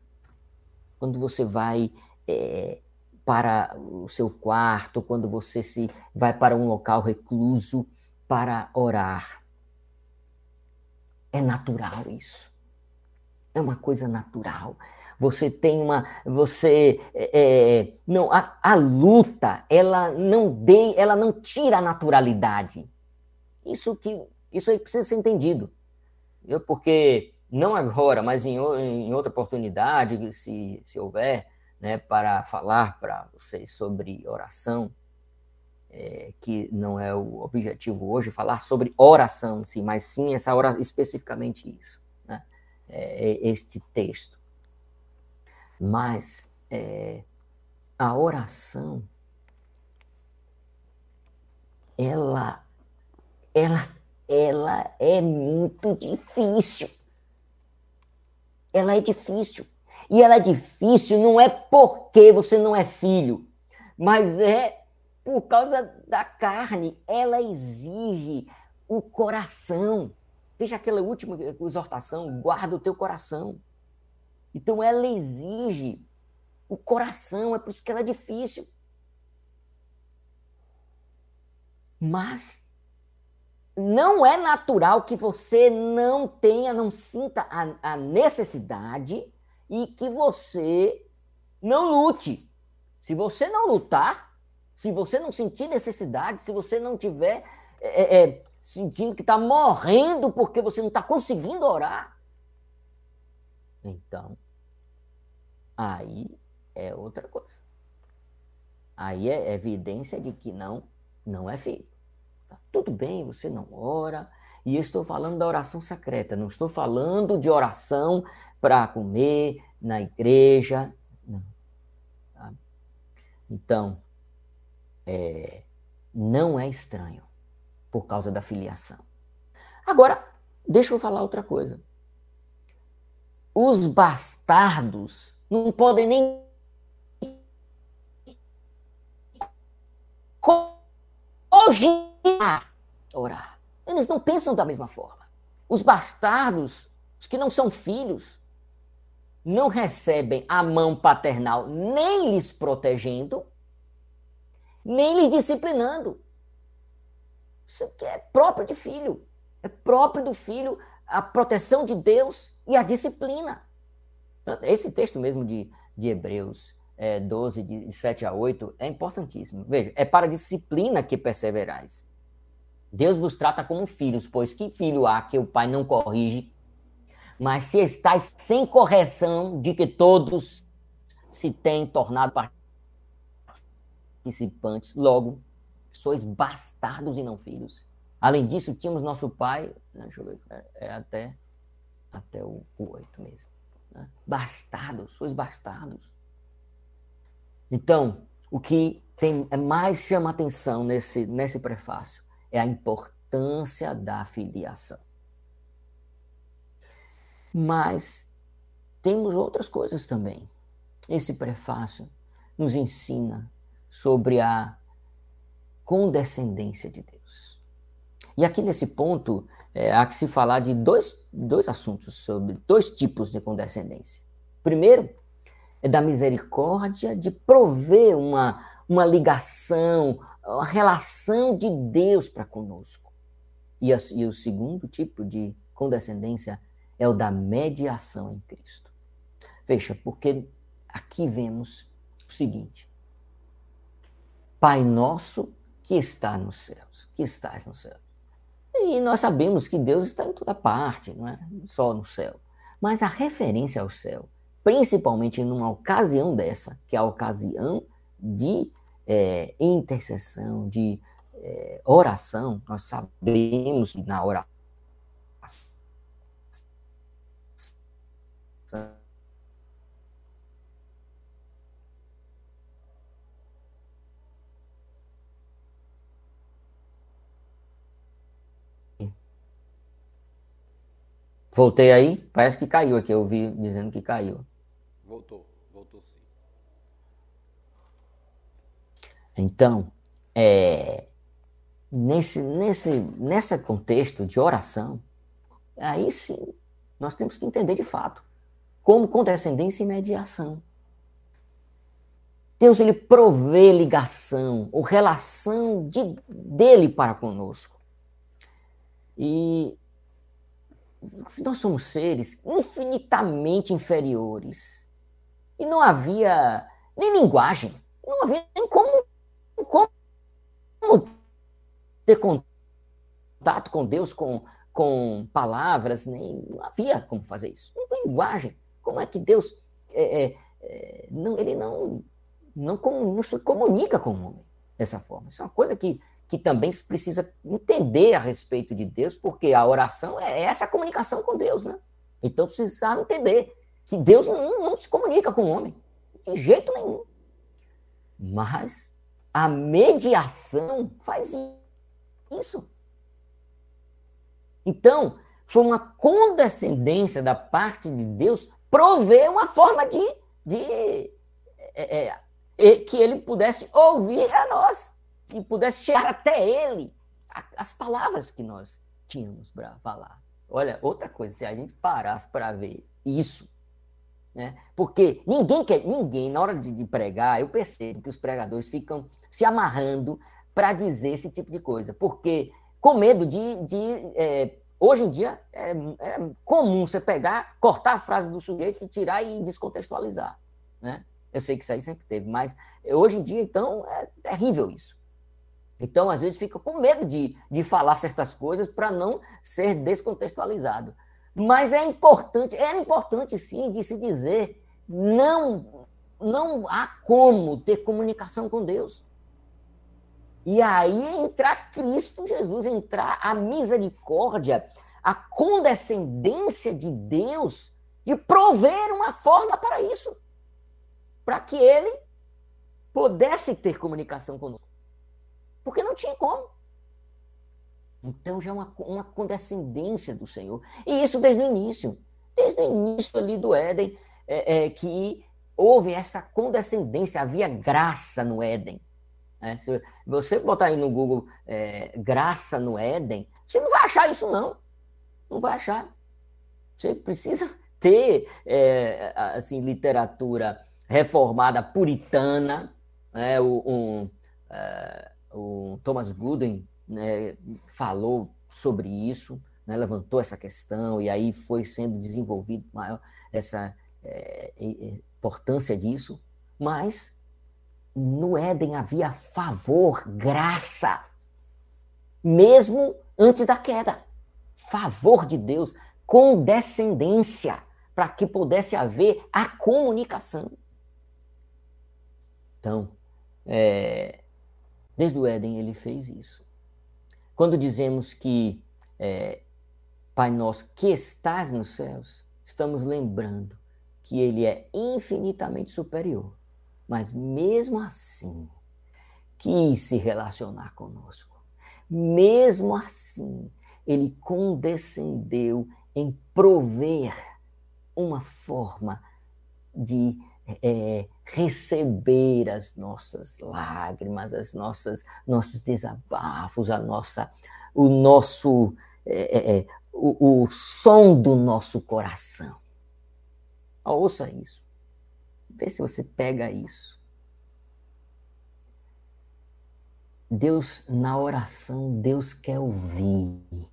quando você vai é, para o seu quarto, quando você se vai para um local recluso para orar. É natural isso. É uma coisa natural. Você tem uma, você é, é não a, a luta, ela não de, ela não tira a naturalidade. Isso que isso aí precisa ser entendido. Eu, porque não agora, mas em, em outra oportunidade, se, se houver, né, para falar para vocês sobre oração, é, que não é o objetivo hoje, falar sobre oração em si, mas sim essa hora especificamente isso, né, é, este texto. Mas é, a oração, ela, ela, ela é muito difícil. Ela é difícil. E ela é difícil não é porque você não é filho, mas é por causa da carne. Ela exige o coração. Veja aquela última exortação: guarda o teu coração. Então ela exige o coração, é por isso que ela é difícil. Mas não é natural que você não tenha, não sinta a, a necessidade e que você não lute. Se você não lutar, se você não sentir necessidade, se você não tiver é, é, é sentindo que está morrendo porque você não está conseguindo orar, então aí é outra coisa. Aí é evidência de que não, não é filho. Tudo bem, você não ora. E eu estou falando da oração secreta, não estou falando de oração para comer na igreja. Não. Tá? Então, é, não é estranho por causa da filiação. Agora, deixa eu falar outra coisa. Os bastardos não podem nem cogitar orar. Eles não pensam da mesma forma. Os bastardos, os que não são filhos, não recebem a mão paternal nem lhes protegendo, nem lhes disciplinando. Isso aqui é próprio de filho. É próprio do filho a proteção de Deus e a disciplina. Esse texto mesmo de, de Hebreus é, 12, de 7 a 8, é importantíssimo. Veja, é para disciplina que perseverais. Deus vos trata como filhos, pois que filho há que o pai não corrige mas se estáis sem correção de que todos se têm tornado participantes, logo sois bastardos e não filhos. Além disso, tínhamos nosso pai, né, deixa eu ver, é, é até, até o, o 8 mesmo. Né? Bastardos, sois bastardos. Então, o que tem, é mais chama atenção nesse, nesse prefácio é a importância da filiação. Mas temos outras coisas também. Esse prefácio nos ensina sobre a condescendência de Deus. E aqui nesse ponto, é, há que se falar de dois, dois assuntos, sobre dois tipos de condescendência. Primeiro, é da misericórdia de prover uma, uma ligação, uma relação de Deus para conosco. E, a, e o segundo tipo de condescendência é o da mediação em Cristo. Veja, porque aqui vemos o seguinte: Pai nosso que está nos céus, que estás nos céus. E nós sabemos que Deus está em toda parte, não é só no céu. Mas a referência ao céu, principalmente numa ocasião dessa, que é a ocasião de é, intercessão, de é, oração, nós sabemos que na oração Voltei aí? Parece que caiu aqui. Eu ouvi dizendo que caiu. Voltou, voltou sim. Então, é, nesse, nesse, nesse contexto de oração, aí sim, nós temos que entender de fato como condescendência e mediação. Deus ele provê ligação ou relação de, dele para conosco. E nós somos seres infinitamente inferiores. E não havia nem linguagem, não havia nem como, como ter contato com Deus com, com palavras, nem não havia como fazer isso. Linguagem. Como é que Deus é, é, é, não, ele não, não, não se comunica com o homem dessa forma? Isso é uma coisa que que também precisa entender a respeito de Deus, porque a oração é essa comunicação com Deus, né? Então precisa entender que Deus não, não se comunica com o homem, de jeito nenhum. Mas a mediação faz isso. Então, foi uma condescendência da parte de Deus prover uma forma de, de é, é, que ele pudesse ouvir a nós que pudesse chegar até ele as palavras que nós tínhamos para falar. Olha, outra coisa, se a gente parasse para ver isso, né? Porque ninguém quer, ninguém, na hora de, de pregar, eu percebo que os pregadores ficam se amarrando para dizer esse tipo de coisa, porque com medo de. de é, hoje em dia é, é, comum você pegar, cortar a frase do sujeito e tirar e descontextualizar. Né? Eu sei que isso aí sempre teve, mas hoje em dia, então, é terrível isso. Então, às vezes, fica com medo de, de falar certas coisas para não ser descontextualizado. Mas é importante, era importante sim de se dizer, não, não há como ter comunicação com Deus. E aí entrar Cristo Jesus, entrar a misericórdia, a condescendência de Deus de prover uma forma para isso, para que ele pudesse ter comunicação conosco. Porque não tinha como. Então já é uma, uma condescendência do Senhor. E isso desde o início. Desde o início ali do Éden, é, é, que houve essa condescendência, havia graça no Éden. É, se você botar aí no Google é, graça no Éden, você não vai achar isso, não. Não vai achar. Você precisa ter é, assim, literatura reformada puritana, né, um, é, o Thomas Gooden né, falou sobre isso, né, levantou essa questão e aí foi sendo desenvolvido maior essa é, importância disso, mas no Éden havia favor, graça, mesmo antes da queda, favor de Deus, condescendência, para que pudesse haver a comunicação. Então, é, Desde o Éden ele fez isso. Quando dizemos que é, Pai nosso que estás nos céus, estamos lembrando que ele é infinitamente superior, mas mesmo assim quis se relacionar conosco. Mesmo assim, ele condescendeu em prover uma forma de é, receber as nossas lágrimas, as nossas nossos desabafos, a nossa, o nosso é, é, é, o, o som do nosso coração. Ouça isso. Vê se você pega isso. Deus, na oração, Deus quer ouvir.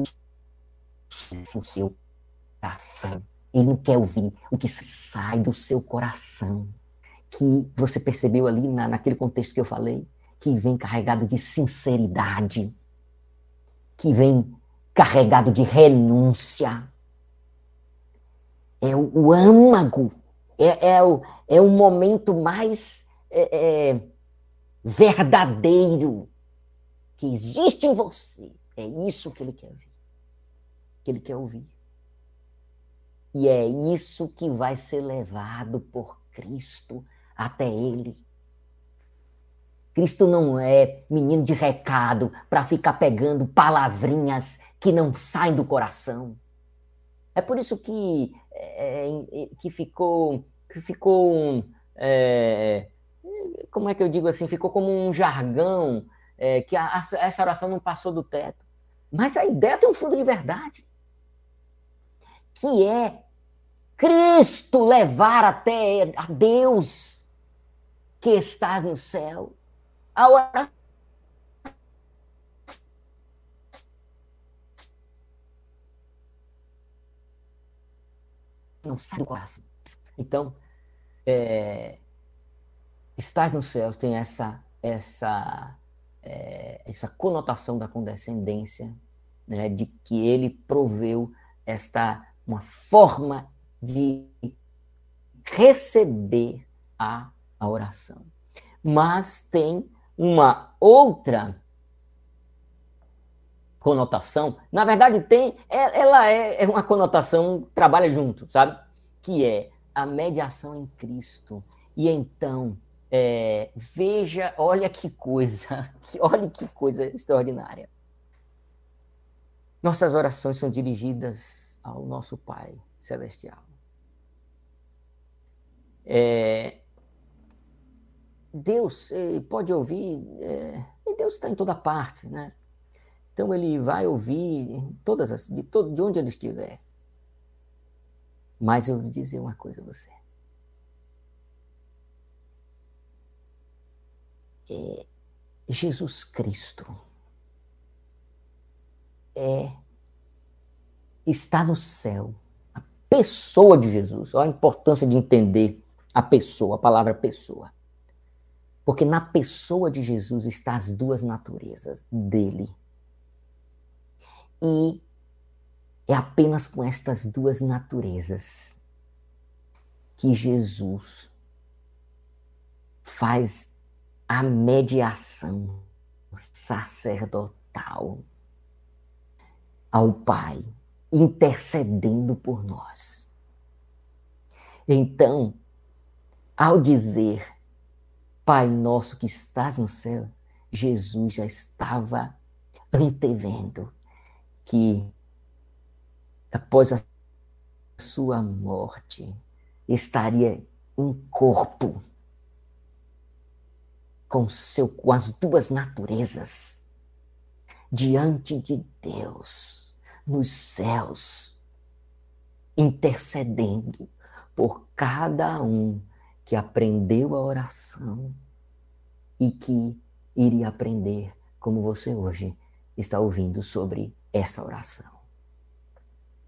O seu coração. Ele não quer ouvir o que sai do seu coração. Que você percebeu ali na, naquele contexto que eu falei, que vem carregado de sinceridade, que vem carregado de renúncia. É o, o âmago, é, é, o, é o momento mais é, é, verdadeiro que existe em você. É isso que ele quer ver que ele quer ouvir. E é isso que vai ser levado por Cristo até ele. Cristo não é menino de recado para ficar pegando palavrinhas que não saem do coração. É por isso que, é, é que ficou, que ficou é, como é que eu digo assim, ficou como um jargão é, que a, essa oração não passou do teto. Mas a ideia tem um fundo de verdade. que é Cristo levar até a Deus que está no céu. A oração não sai do coração. Então, é, estar nos céus tem essa essa é, essa conotação da condescendência, né, de que ele proveu esta uma forma de receber a, a oração. Mas tem uma outra conotação, na verdade tem, é, ela é, é uma conotação trabalha junto, sabe? Que é a mediação em Cristo. E então, é, veja, olha que coisa, olha que coisa extraordinária. Nossas orações são dirigidas ao nosso Pai Celestial. É, Deus pode ouvir, é, e Deus está em toda parte, né? Então ele vai ouvir todas as, de, todo, de onde ele estiver. Mas eu vou dizer uma coisa a você. É, Jesus Cristo é está no céu. A pessoa de Jesus. Olha a importância de entender a pessoa, a palavra pessoa. Porque na pessoa de Jesus estão as duas naturezas dele. E é apenas com estas duas naturezas que Jesus faz a mediação sacerdotal ao Pai, intercedendo por nós. Então, ao dizer Pai nosso que estás no céu, Jesus já estava antevendo que após a sua morte estaria em corpo com seu com as duas naturezas diante de Deus nos céus intercedendo por cada um que aprendeu a oração e que iria aprender como você hoje está ouvindo sobre essa oração.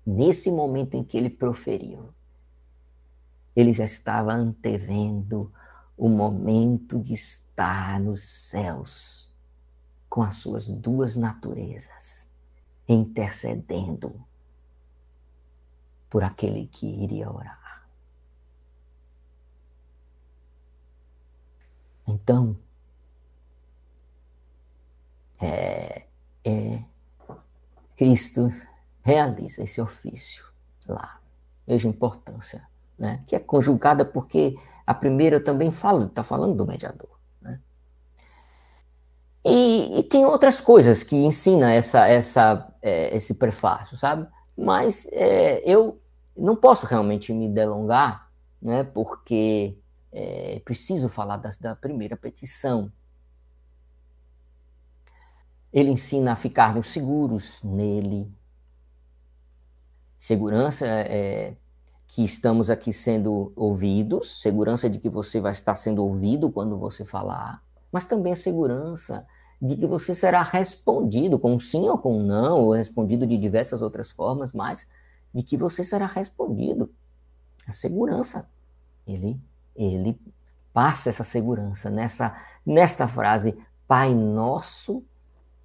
Nesse momento em que ele proferiu, ele já estava antevendo o momento de estar nos céus com as suas duas naturezas, intercedendo por aquele que iria orar. Então, é, é, Cristo realiza esse ofício lá. Veja a importância, né? que é conjugada porque a primeira eu também falo, está falando do mediador. E, e, tem outras coisas que ensina essa, essa, é, esse prefácio, sabe? Mas é, eu não posso realmente me delongar, né? porque é, preciso falar da, da primeira petição. Ele ensina a ficarmos seguros nele. Segurança é, que estamos aqui sendo ouvidos, segurança de que você vai estar sendo ouvido quando você falar, mas também a segurança de que você será respondido com sim ou com não, ou respondido de diversas outras formas, mas de que você será respondido. A segurança. Ele ele passa essa segurança nessa nesta frase Pai nosso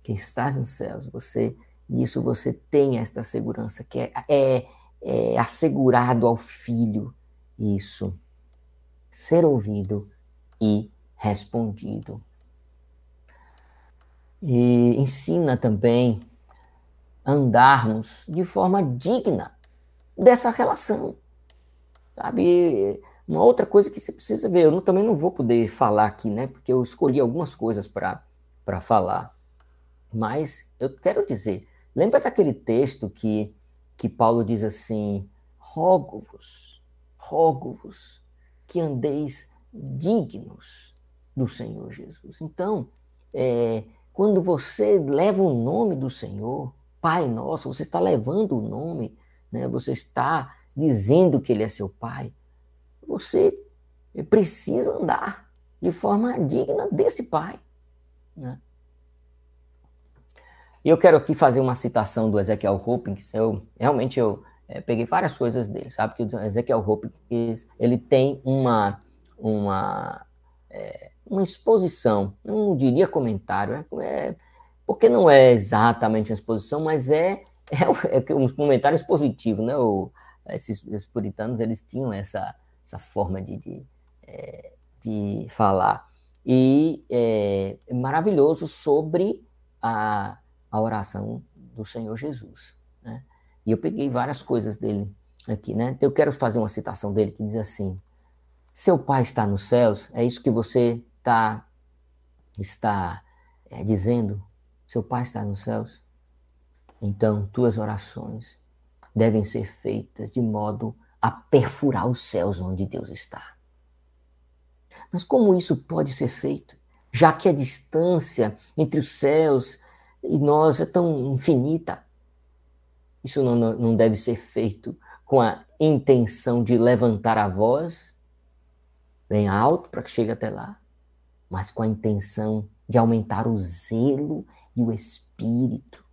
que estás nos céus. Você nisso você tem esta segurança que é, é, é assegurado ao filho isso ser ouvido e respondido. E ensina também andarmos de forma digna dessa relação. Sabe? Uma outra coisa que você precisa ver, eu não, também não vou poder falar aqui, né? Porque eu escolhi algumas coisas para falar. Mas eu quero dizer, lembra daquele texto que, que Paulo diz assim: rogo-vos, rogo-vos que andeis dignos do Senhor Jesus. Então, é, quando você leva o nome do Senhor, Pai Nosso, você está levando o nome né? você está dizendo que ele é seu pai, você precisa andar de forma digna desse pai. Né? E eu quero aqui fazer uma citação do Ezequiel Hopkins. Eu realmente eu é, peguei várias coisas dele, sabe? Que o Ezequiel Hopkins ele tem uma uma é, uma exposição, não diria comentário, é, é, porque não é exatamente uma exposição, mas é, é, é um comentário expositivo, né? O, esses, esses, puritanos eles tinham essa, essa forma de, de, é, de falar. E é, é maravilhoso sobre a, a oração do Senhor Jesus. Né? E eu peguei várias coisas dele aqui. Né? Eu quero fazer uma citação dele que diz assim: Seu Pai está nos céus, é isso que você tá, está é, dizendo? Seu Pai está nos céus? Então, tuas orações devem ser feitas de modo a perfurar os céus onde Deus está. Mas como isso pode ser feito? Já que a distância entre os céus e nós é tão infinita. Isso não, não deve ser feito com a intenção de levantar a voz bem alto para que chegue até lá, mas com a intenção de aumentar o zelo e o espírito,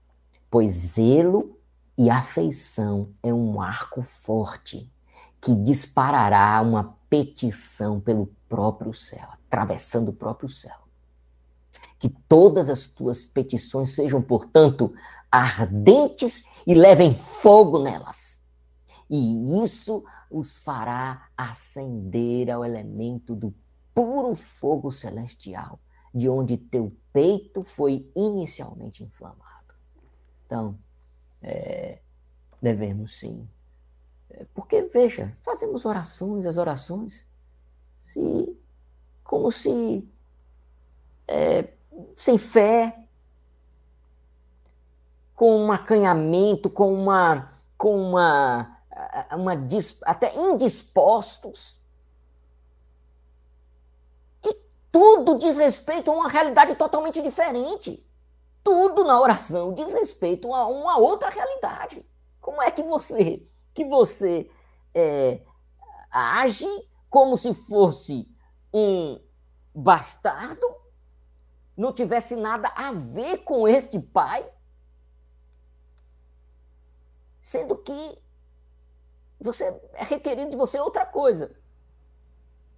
pois zelo e afeição é um arco forte que disparará uma petição pelo próprio céu, atravessando o próprio céu. Que todas as tuas petições sejam, portanto, ardentes e levem fogo nelas. E isso os fará ascender ao elemento do puro fogo celestial, de onde teu peito foi inicialmente inflamado. Então, é, devemos sim. É, porque, veja, fazemos orações, as orações, se, como se é, sem fé, com um acanhamento, com uma, com uma, uma até indispostos. E tudo diz respeito a uma realidade totalmente diferente. Tudo na oração diz respeito a uma outra realidade. Como é que você que você é, age como se fosse um bastardo não tivesse nada a ver com este pai, sendo que você é requerido de você outra coisa.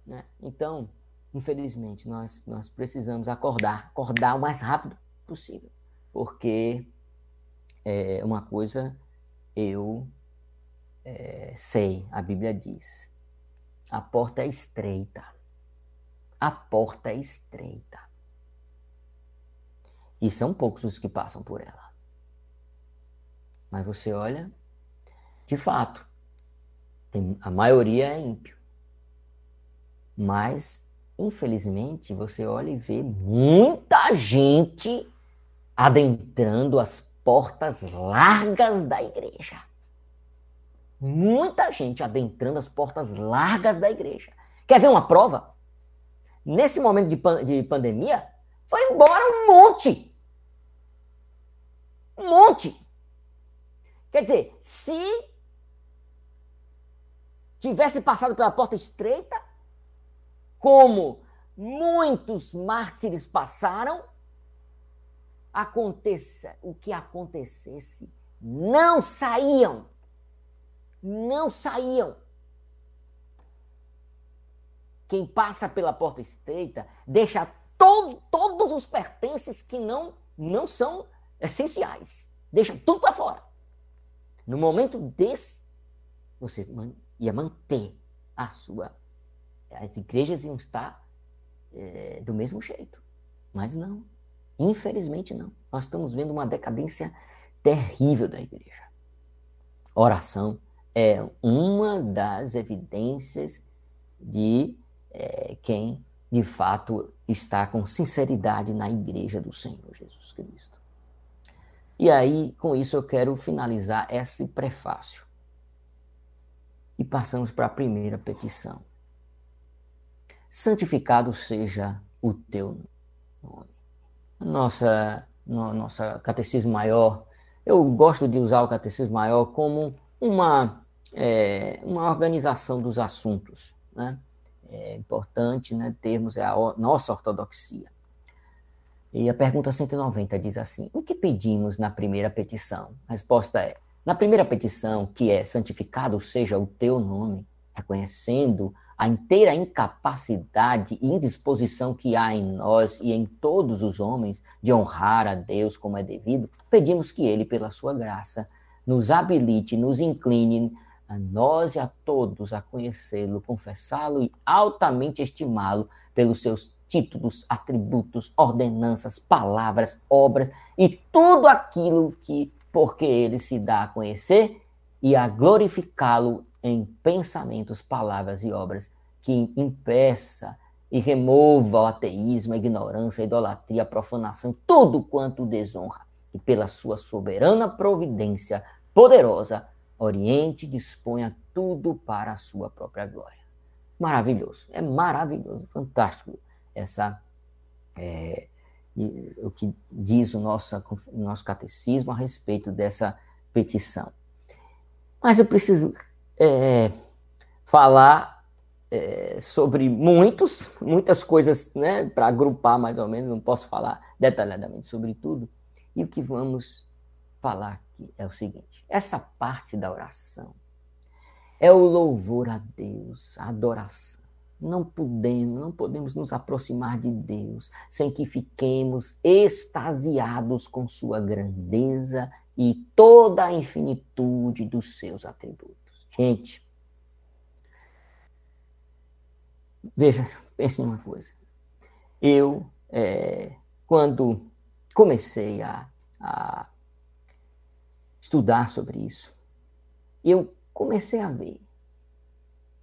Né? Então, infelizmente, nós, nós precisamos acordar, acordar o mais rápido possível, porque é uma coisa eu é, sei, a Bíblia diz, a porta é estreita. A porta é estreita. E são poucos os que passam por ela. Mas você olha, de fato, tem, a maioria é ímpio. Mas, infelizmente, você olha e vê muita gente adentrando as portas largas da igreja. Muita gente adentrando as portas largas da igreja. Quer ver uma prova? Nesse momento de, pan de pandemia, foi embora um monte. Um monte. Quer dizer, se tivesse passado pela porta estreita, como muitos mártires passaram, aconteça o que acontecesse, não saíam. Não saíam. Quem passa pela porta estreita deixa todo, todos os pertences que não, não são essenciais. Deixa tudo para fora. No momento desse, você ia manter a sua. As igrejas iam estar é, do mesmo jeito. Mas não. Infelizmente não. Nós estamos vendo uma decadência terrível da igreja. Oração é uma das evidências de é, quem de fato está com sinceridade na igreja do Senhor Jesus Cristo. E aí, com isso, eu quero finalizar esse prefácio. E passamos para a primeira petição. Santificado seja o teu nome. Nossa, no, nossa catecismo maior, eu gosto de usar o catecismo maior como uma, é, uma organização dos assuntos. Né? É importante né, termos a nossa ortodoxia. E a pergunta 190 diz assim: O que pedimos na primeira petição? A resposta é: Na primeira petição, que é santificado seja o teu nome, reconhecendo a inteira incapacidade e indisposição que há em nós e em todos os homens de honrar a Deus como é devido, pedimos que Ele, pela sua graça, nos habilite, nos incline a nós e a todos a conhecê-lo, confessá-lo e altamente estimá-lo pelos seus títulos, atributos, ordenanças, palavras, obras e tudo aquilo que, porque ele se dá a conhecer e a glorificá-lo em pensamentos, palavras e obras que impeça e remova o ateísmo, a ignorância, a idolatria, a profanação, tudo quanto desonra, e pela sua soberana providência poderosa, oriente e disponha tudo para a sua própria glória. Maravilhoso, é maravilhoso, fantástico essa é, o que diz o nosso, o nosso catecismo a respeito dessa petição. Mas eu preciso é, falar é, sobre muitos, muitas coisas, né, para agrupar mais ou menos, não posso falar detalhadamente sobre tudo. E o que vamos falar aqui é o seguinte: essa parte da oração é o louvor a Deus, a adoração. Não podemos, não podemos nos aproximar de Deus sem que fiquemos extasiados com sua grandeza e toda a infinitude dos seus atributos. Gente, veja, pense numa coisa. Eu, é, quando comecei a, a estudar sobre isso, eu comecei a ver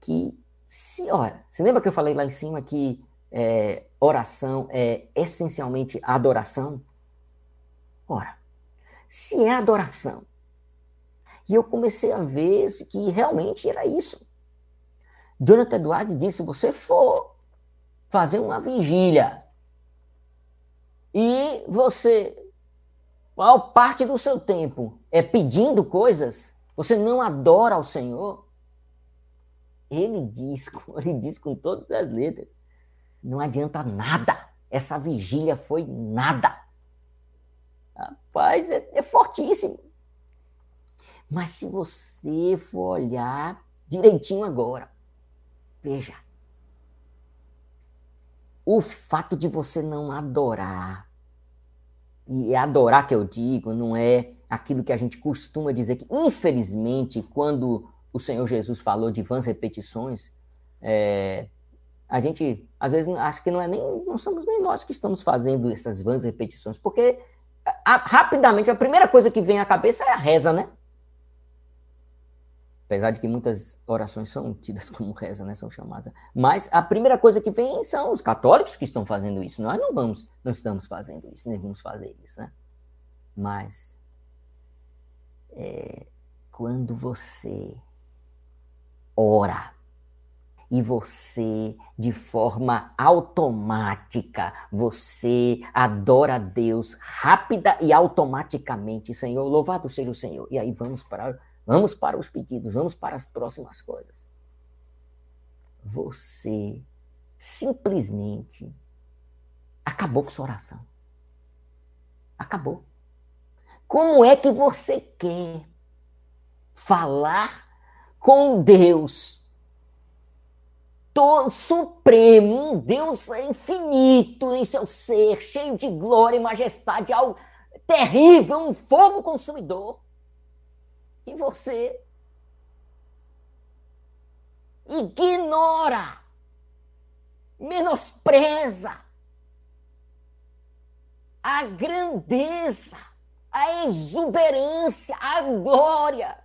que, se, ora, você lembra que eu falei lá em cima que é, oração é essencialmente adoração? Ora, se é adoração, e eu comecei a ver que realmente era isso. Jonathan Edwards disse: se você for fazer uma vigília e você, maior parte do seu tempo é pedindo coisas, você não adora ao Senhor. Ele diz, ele diz com todas as letras: não adianta nada. Essa vigília foi nada. Rapaz, é, é fortíssimo. Mas se você for olhar direitinho agora, veja. O fato de você não adorar, e adorar que eu digo, não é aquilo que a gente costuma dizer que, infelizmente, quando o Senhor Jesus falou de vãs repetições, é, a gente às vezes acha que não é nem não somos nem nós que estamos fazendo essas vãs repetições, porque a, rapidamente a primeira coisa que vem à cabeça é a reza, né? Apesar de que muitas orações são tidas como reza, né? São chamadas. Mas a primeira coisa que vem são os católicos que estão fazendo isso. Nós não vamos, não estamos fazendo isso, nem vamos fazer isso, né? Mas é, quando você ora e você, de forma automática, você adora a Deus rápida e automaticamente, Senhor, louvado seja o Senhor. E aí vamos para Vamos para os pedidos, vamos para as próximas coisas. Você simplesmente acabou com sua oração. Acabou. Como é que você quer falar com Deus todo supremo, um Deus infinito em seu ser, cheio de glória e majestade, algo terrível, um fogo consumidor? E você ignora, menospreza a grandeza, a exuberância, a glória,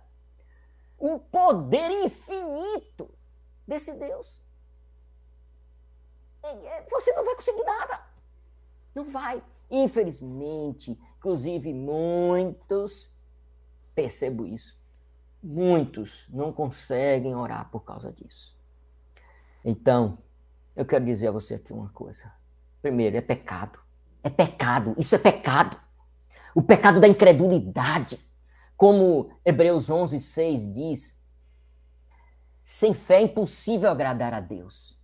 o poder infinito desse Deus. Você não vai conseguir nada. Não vai. Infelizmente, inclusive muitos Percebo isso. Muitos não conseguem orar por causa disso. Então, eu quero dizer a você aqui uma coisa. Primeiro, é pecado. É pecado. Isso é pecado. O pecado da incredulidade. como Hebreus 11, 6 diz, sem fé é impossível agradar a Deus.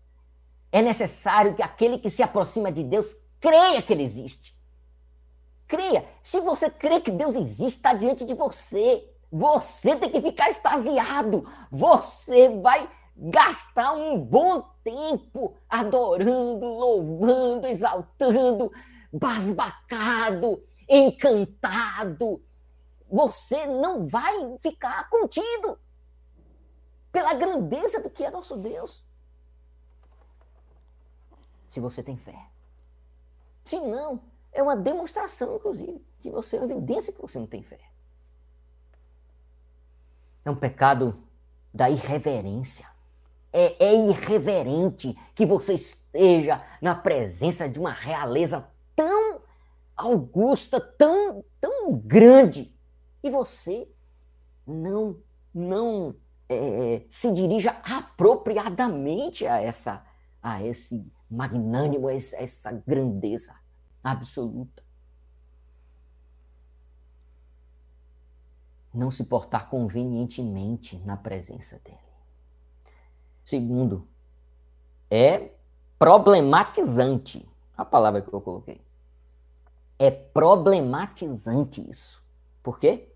É necessário que aquele que se aproxima de Deus creia que ele existe. Creia. Se você crê que Deus existe, está diante de você. Você tem que ficar extasiado. Você vai gastar um bom tempo adorando, louvando, exaltando, basbacado, encantado. Você não vai ficar contido pela grandeza do que é nosso Deus. Se você tem fé. Se não, é uma demonstração, inclusive, de você, é uma evidência que você não tem fé. É um pecado da irreverência. É, é irreverente que você esteja na presença de uma realeza tão augusta, tão, tão grande, e você não, não é, se dirija apropriadamente a essa, a esse magnânimo, a essa grandeza absoluta. Não se portar convenientemente na presença dele. Segundo, é problematizante. A palavra que eu coloquei. É problematizante isso. Por quê?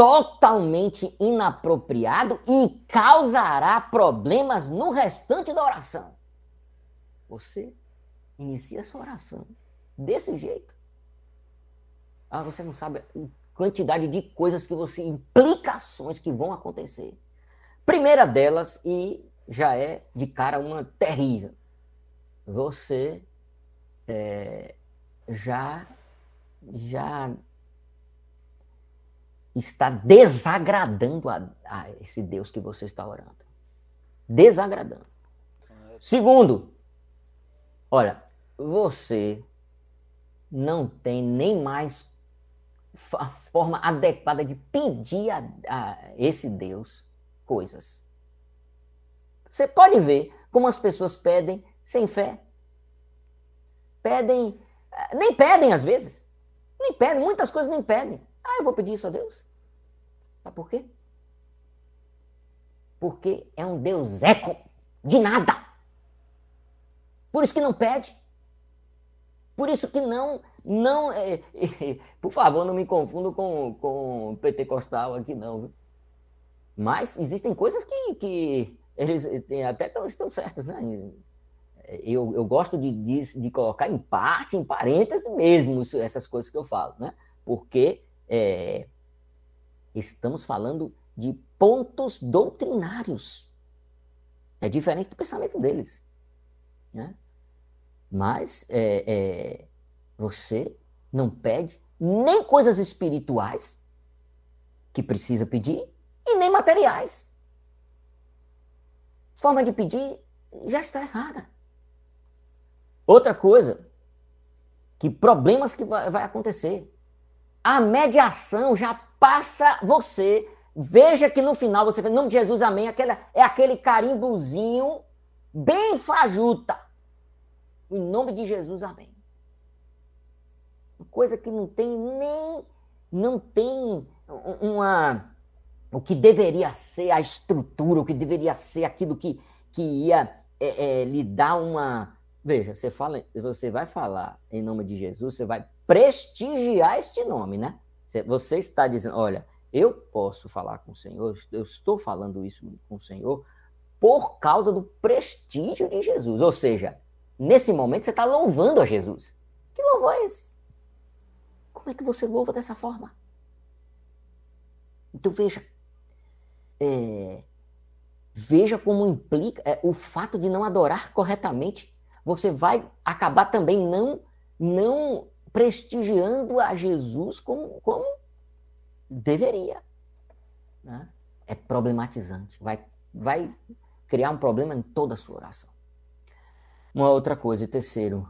totalmente inapropriado e causará problemas no restante da oração. Você inicia sua oração desse jeito. Ah, você não sabe a quantidade de coisas que você, implicações que vão acontecer. Primeira delas, e já é de cara uma terrível. Você é, já já está desagradando a, a esse Deus que você está orando. Desagradando. Segundo, olha, você não tem nem mais a forma adequada de pedir a, a esse Deus coisas. Você pode ver como as pessoas pedem sem fé. Pedem, nem pedem às vezes. Nem pedem, muitas coisas nem pedem. Ah, eu vou pedir isso a Deus. Sabe por quê? Porque é um Deus eco de nada. Por isso que não pede. Por isso que não. não é, é, por favor, não me confunda com, com pentecostal aqui, não. Viu? Mas existem coisas que, que eles até tão, estão certas, né? Eu, eu gosto de, de, de colocar em parte, em parênteses mesmo, essas coisas que eu falo, né? Porque é, estamos falando de pontos doutrinários. É diferente do pensamento deles. Né? Mas é, é, você não pede nem coisas espirituais que precisa pedir e nem materiais. Forma de pedir já está errada. Outra coisa, que problemas que vai, acontecer a mediação já passa você. Veja que no final você fala, em nome de Jesus, amém. Aquela, é aquele carimbozinho bem fajuta. Em nome de Jesus, amém. Uma coisa que não tem nem. Não tem uma. O que deveria ser a estrutura, o que deveria ser aquilo que, que ia é, é, lhe dar uma. Veja, você, fala, você vai falar em nome de Jesus, você vai prestigiar este nome, né? Você está dizendo, olha, eu posso falar com o Senhor, eu estou falando isso com o Senhor por causa do prestígio de Jesus. Ou seja, nesse momento você está louvando a Jesus. Que louvor é esse? Como é que você louva dessa forma? Então veja, é, veja como implica é, o fato de não adorar corretamente. Você vai acabar também não não prestigiando a Jesus como, como deveria. Né? É problematizante, vai, vai criar um problema em toda a sua oração. Uma outra coisa, terceiro,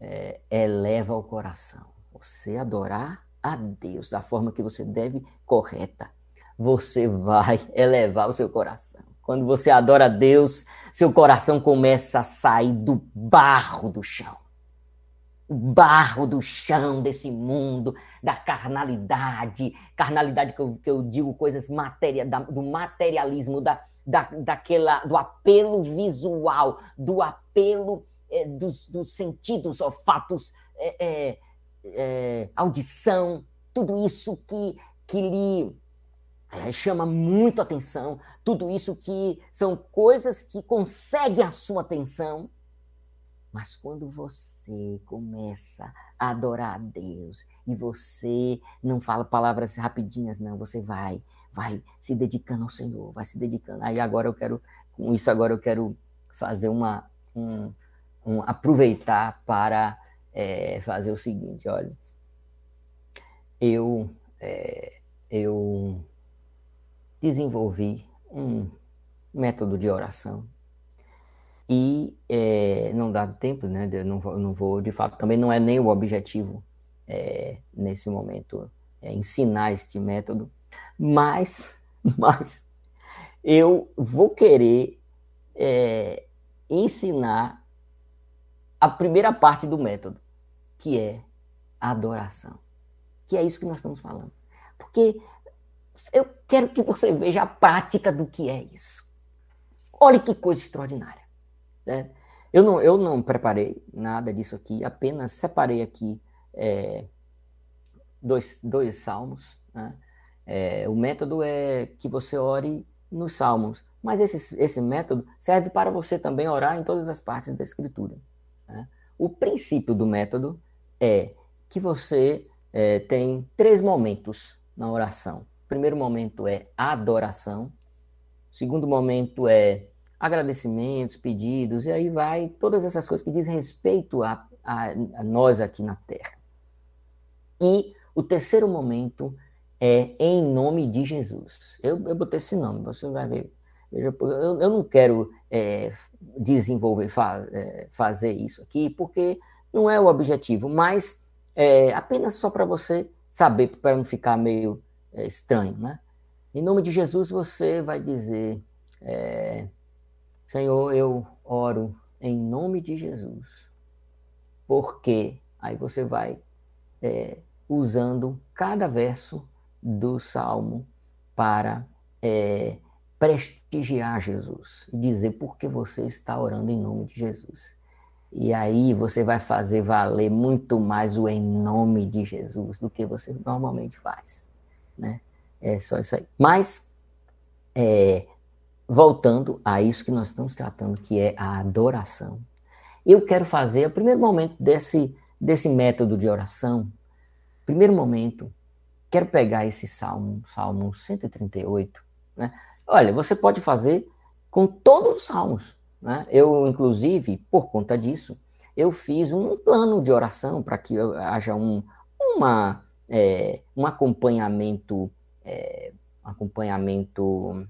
é, eleva o coração. Você adorar a Deus da forma que você deve, correta, você vai elevar o seu coração. Quando você adora a Deus, seu coração começa a sair do barro do chão o barro do chão desse mundo, da carnalidade, carnalidade que eu, que eu digo coisas materia, da, do materialismo, da, da, daquela, do apelo visual, do apelo é, dos, dos, sentidos, olfatos, é, é, é audição, tudo isso que, que lhe chama muito atenção, tudo isso que são coisas que conseguem a sua atenção. Mas quando você começa a adorar a Deus e você não fala palavras rapidinhas, não, você vai, vai se dedicando ao Senhor, vai se dedicando. Aí agora eu quero, com isso agora eu quero fazer uma, um, um aproveitar para é, fazer o seguinte, olha, eu, é, eu desenvolvi um método de oração. E é, não dá tempo, né? Eu não, não vou, de fato, também não é nem o objetivo é, nesse momento é, ensinar este método, mas, mas eu vou querer é, ensinar a primeira parte do método, que é a adoração. Que é isso que nós estamos falando. Porque eu quero que você veja a prática do que é isso. Olha que coisa extraordinária. Né? Eu, não, eu não preparei nada disso aqui, apenas separei aqui é, dois, dois salmos. Né? É, o método é que você ore nos salmos, mas esse, esse método serve para você também orar em todas as partes da Escritura. Né? O princípio do método é que você é, tem três momentos na oração primeiro momento é adoração, o segundo momento é agradecimentos, pedidos, e aí vai todas essas coisas que dizem respeito a, a, a nós aqui na Terra. E o terceiro momento é em nome de Jesus. Eu, eu botei esse nome, você vai ver. Eu, eu não quero é, desenvolver, fa, é, fazer isso aqui, porque não é o objetivo, mas é, apenas só para você saber, para não ficar meio é estranho, né? Em nome de Jesus, você vai dizer: é, Senhor, eu oro em nome de Jesus. Porque aí você vai é, usando cada verso do salmo para é, prestigiar Jesus e dizer por que você está orando em nome de Jesus. E aí você vai fazer valer muito mais o em nome de Jesus do que você normalmente faz né? É só isso aí. Mas, é, voltando a isso que nós estamos tratando, que é a adoração, eu quero fazer, o primeiro momento desse, desse método de oração, primeiro momento, quero pegar esse salmo, Salmo 138, né? Olha, você pode fazer com todos os salmos, né? Eu, inclusive, por conta disso, eu fiz um plano de oração para que haja um, uma é, um acompanhamento, é, acompanhamento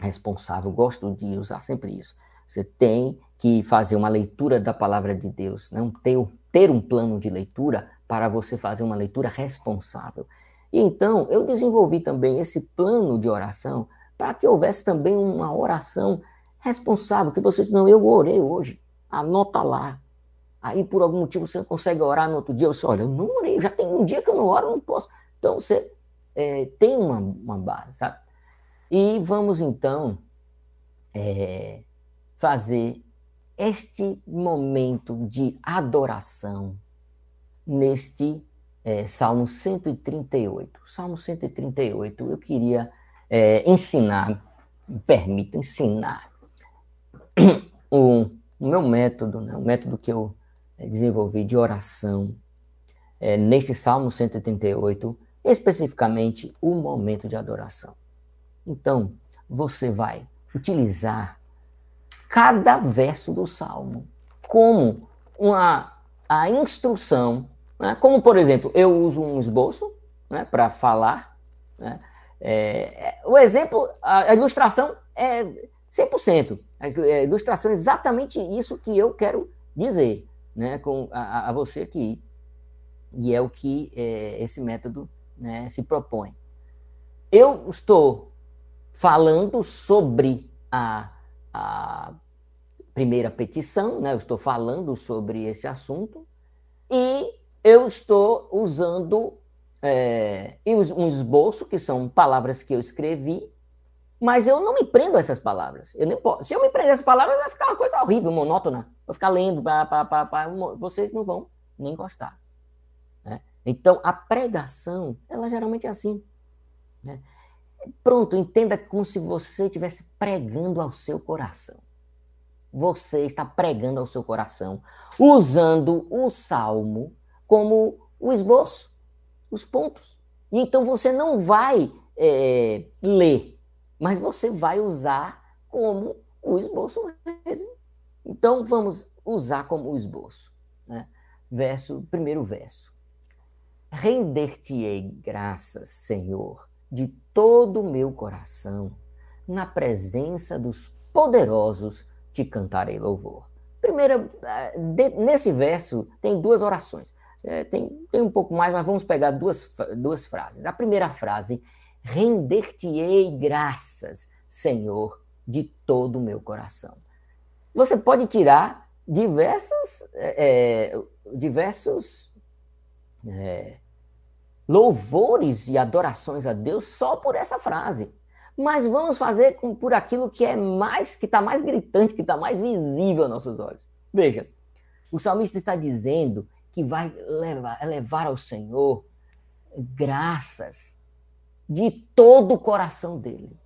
responsável, gosto de usar sempre isso. Você tem que fazer uma leitura da palavra de Deus, não ter, ter um plano de leitura para você fazer uma leitura responsável. E então, eu desenvolvi também esse plano de oração para que houvesse também uma oração responsável, que você não, eu orei hoje, anota lá, Aí, por algum motivo, você não consegue orar no outro dia. Você olha, eu não orei, já tem um dia que eu não oro, não posso. Então, você é, tem uma, uma base, sabe? E vamos, então, é, fazer este momento de adoração neste é, Salmo 138. Salmo 138, eu queria é, ensinar, me permito ensinar o, o meu método, né, o método que eu é, desenvolvi de oração é, neste Salmo 138, especificamente o momento de adoração. Então, você vai utilizar cada verso do Salmo como uma a instrução, né? como por exemplo, eu uso um esboço né, para falar. Né? É, é, o exemplo, a, ilustração é 100%. A ilustração é exatamente isso que eu quero dizer né, com a, a você aqui. E é o que é, esse método né, se propõe. Eu estou falando sobre a, a primeira petição, né, eu estou falando sobre esse assunto, e eu estou usando é, um esboço, que são palavras que eu escrevi, mas eu não me prendo a essas palavras. Eu nem posso. Se eu me prender a essas palavras, vai ficar uma coisa horrível, monótona. Vou ficar lendo, pá, pá, pá, pá, vocês não vão nem gostar. Né? Então, a pregação, ela geralmente é assim. Né? Pronto, entenda como se você estivesse pregando ao seu coração. Você está pregando ao seu coração, usando o salmo como o esboço, os pontos. E então você não vai é, ler, mas você vai usar como o esboço mesmo. Então vamos usar como o esboço. Né? Verso, primeiro verso. Render-te-ei graças, Senhor, de todo o meu coração, na presença dos poderosos te cantarei louvor. Primeira, eh, nesse verso tem duas orações. É, tem, tem um pouco mais, mas vamos pegar duas, duas frases. A primeira frase: Render-te-ei graças, Senhor, de todo o meu coração. Você pode tirar diversos, é, diversos é, louvores e adorações a Deus só por essa frase. Mas vamos fazer com, por aquilo que é mais, que está mais gritante, que está mais visível aos nossos olhos. Veja, o salmista está dizendo que vai levar, levar ao Senhor graças de todo o coração dele.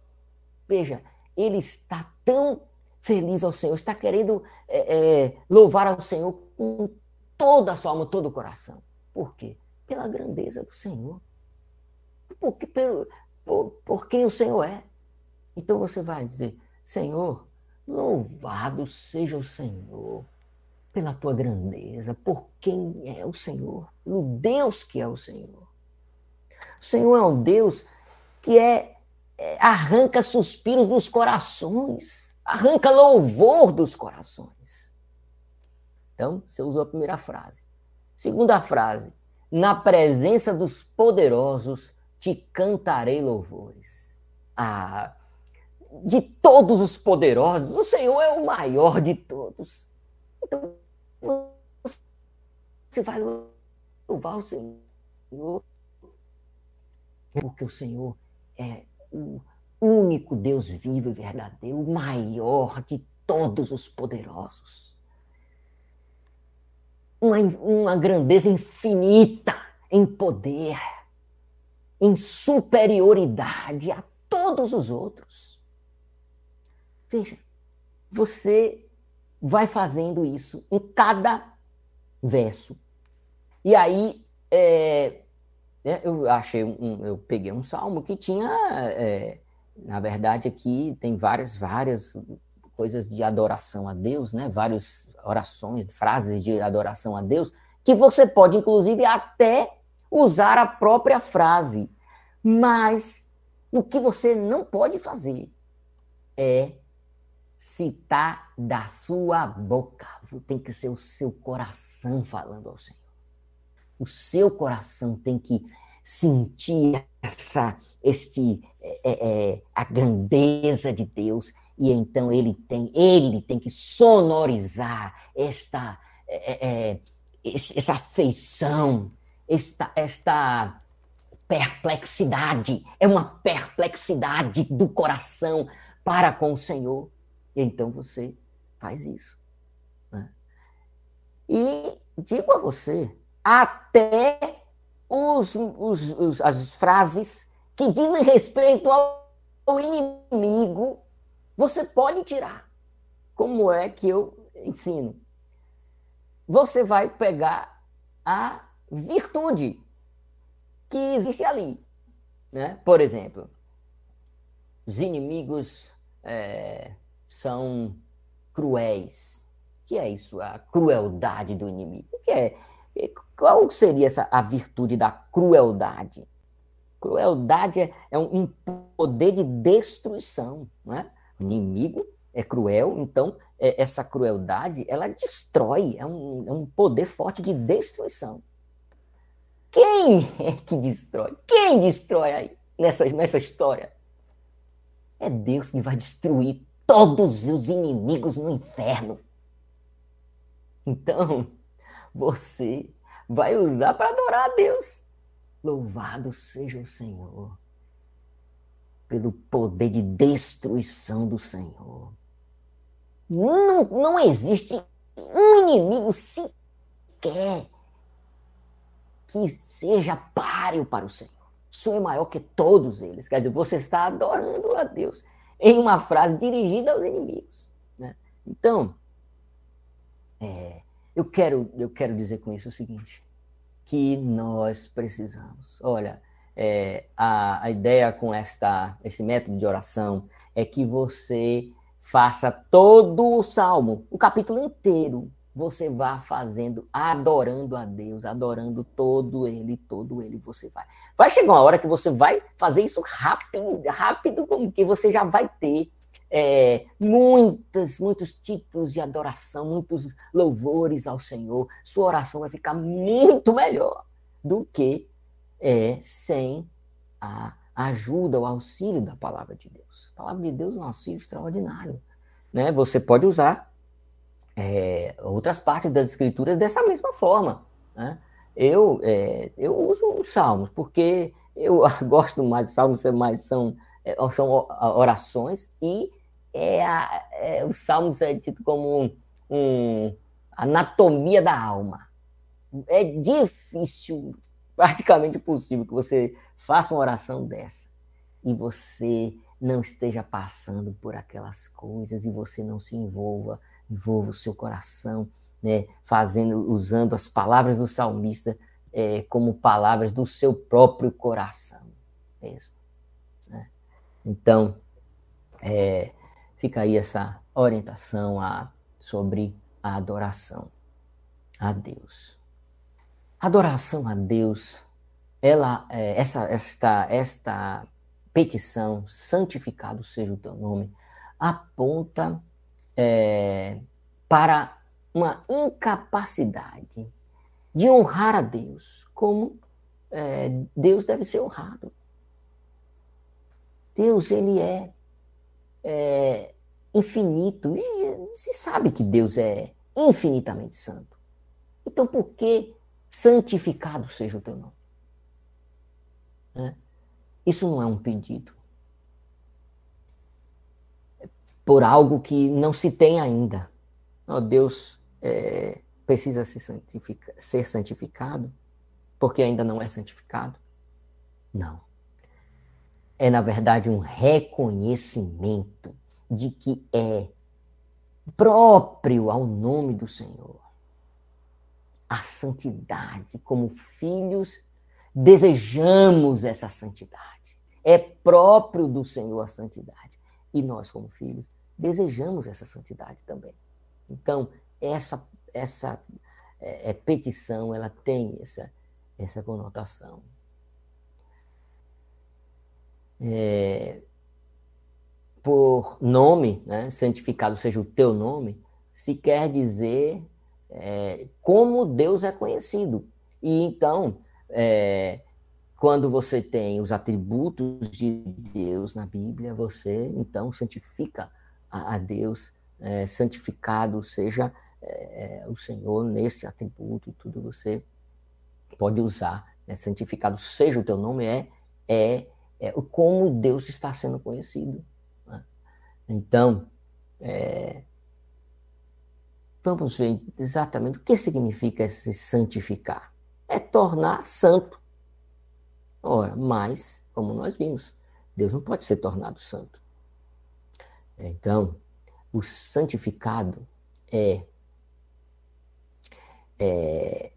Veja, ele está tão feliz ao Senhor, está querendo é, é, louvar ao Senhor com toda a sua alma, todo o coração. Por quê? Pela grandeza do Senhor. Porque, pelo, por, por quem o Senhor é. Então você vai dizer: Senhor, louvado seja o Senhor pela tua grandeza, por quem é o Senhor, pelo Deus que é o Senhor. O Senhor é um Deus que é, é, arranca suspiros dos corações, arranca louvor dos corações. Então, você usou a primeira frase. Segunda frase, na presença dos poderosos te cantarei louvores. Ah, de todos os poderosos, o Senhor é o maior de todos. Então, você vai louvar o Senhor, porque o Senhor é o único Deus vivo e verdadeiro, o maior de todos os poderosos. Uma, uma grandeza infinita em poder, em superioridade a todos os outros. Veja, você vai fazendo isso em cada verso. E aí, é, né, eu achei um, eu peguei um salmo que tinha, é, na verdade, aqui tem várias, várias coisas de adoração a Deus, né? Várias orações, frases de adoração a Deus, que você pode, inclusive, até usar a própria frase. Mas o que você não pode fazer é citar da sua boca. Tem que ser o seu coração falando ao Senhor. O seu coração tem que sentir essa, este, é, é, é a grandeza de Deus e então ele tem, ele tem que sonorizar esta, é, é, é essa afeição, esta, esta perplexidade, é uma perplexidade do coração para com o Senhor. E então você faz isso. Né? E digo a você, até os, os, os, as frases que dizem respeito ao, ao inimigo, você pode tirar. Como é que eu ensino? Você vai pegar a virtude que existe ali. Né? Por exemplo, os inimigos é, são cruéis. O que é isso? A crueldade do inimigo. O que é? Qual seria essa, a virtude da crueldade? Crueldade é, é um, um, poder de destruição. Né? O inimigo é cruel, então é, essa crueldade ela destrói, é um, é um poder forte de destruição. Quem é que destrói? Quem destrói aí nessa, nessa história? É Deus que vai destruir todos os inimigos no inferno. Então, você vai usar para adorar a Deus. Louvado seja o Senhor pelo poder de destruição do Senhor. Não, não existe um inimigo sequer que seja páreo para o Senhor. Sou maior que todos eles. Quer dizer, você está adorando a Deus em uma frase dirigida aos inimigos. Né? Então, é, eu, quero, eu quero dizer com isso o seguinte: que nós precisamos. Olha, é, a, a ideia com esta, esse método de oração é que você faça todo o salmo, o capítulo inteiro, você vá fazendo, adorando a Deus, adorando todo ele, todo ele você vai. Vai chegar uma hora que você vai fazer isso rápido, rápido, como que você já vai ter é, muitas, muitos títulos de adoração, muitos louvores ao Senhor. Sua oração vai ficar muito melhor do que é, sem a ajuda, o auxílio da palavra de Deus. A palavra de Deus é um auxílio extraordinário. Né? Você pode usar é, outras partes das escrituras dessa mesma forma. Né? Eu, é, eu uso os salmos, porque eu gosto mais de salmos, mas são, é, são orações, e é a, é, os salmos é dito como um, um, anatomia da alma. É difícil praticamente impossível que você faça uma oração dessa e você não esteja passando por aquelas coisas e você não se envolva, envolva o seu coração, né, fazendo, usando as palavras do salmista é, como palavras do seu próprio coração mesmo. Né? Então, é, fica aí essa orientação a, sobre a adoração a Deus. Adoração a Deus, ela, é, essa, esta, esta petição, santificado seja o teu nome, aponta é, para uma incapacidade de honrar a Deus como é, Deus deve ser honrado. Deus, ele é, é infinito, e se sabe que Deus é infinitamente santo. Então, por que santificado seja o teu nome. Né? Isso não é um pedido por algo que não se tem ainda. Oh, Deus é, precisa santifica, ser santificado porque ainda não é santificado? Não. É, na verdade, um reconhecimento de que é próprio ao nome do Senhor a santidade. Como filhos, desejamos essa santidade. É próprio do Senhor a santidade. E nós, como filhos, desejamos essa santidade também. Então, essa, essa é, é, petição, ela tem essa, essa conotação. É, por nome, né, santificado seja o teu nome, se quer dizer é, como Deus é conhecido. E então, é, quando você tem os atributos de Deus na Bíblia, você então santifica a, a Deus, é, santificado seja é, o Senhor nesse atributo tudo você pode usar. Né? Santificado seja o teu nome, é, é, é como Deus está sendo conhecido. Né? Então, é, vamos ver exatamente o que significa se santificar. É tornar santo. Ora, mas, como nós vimos, Deus não pode ser tornado santo. Então, o santificado é, é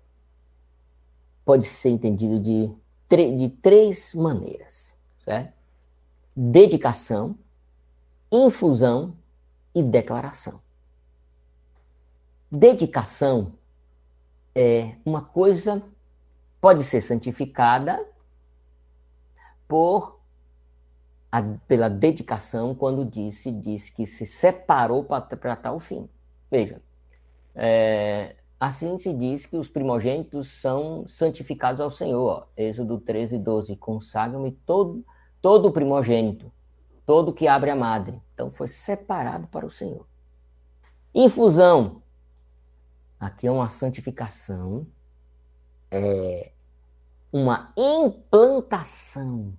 pode ser entendido de, de três maneiras, certo? Dedicação, infusão e declaração. Dedicação é uma coisa pode ser santificada por a, pela dedicação quando disse diz que se separou para tal fim. Veja, é, assim se diz que os primogênitos são santificados ao Senhor. Ó, Êxodo 13, 12. Consagram-me todo, todo primogênito, todo que abre a madre. Então foi separado para o Senhor. Infusão Aqui é uma santificação é, uma implantação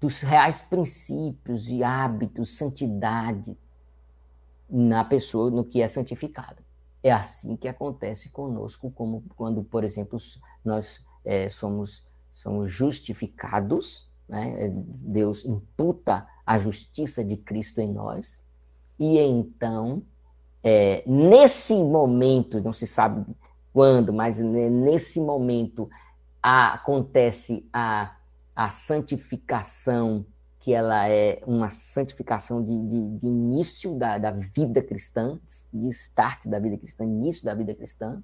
dos reais princípios e hábitos, santidade na pessoa, no que é santificado. É assim que acontece conosco, como quando, por exemplo, nós é, somos, somos justificados, né? Deus imputa a justiça de Cristo em nós, e então, é, nesse momento, não se sabe quando, mas nesse momento acontece a a santificação, que ela é uma santificação de, de, de início da, da, vida cristã, de start da vida cristã, início da vida cristã,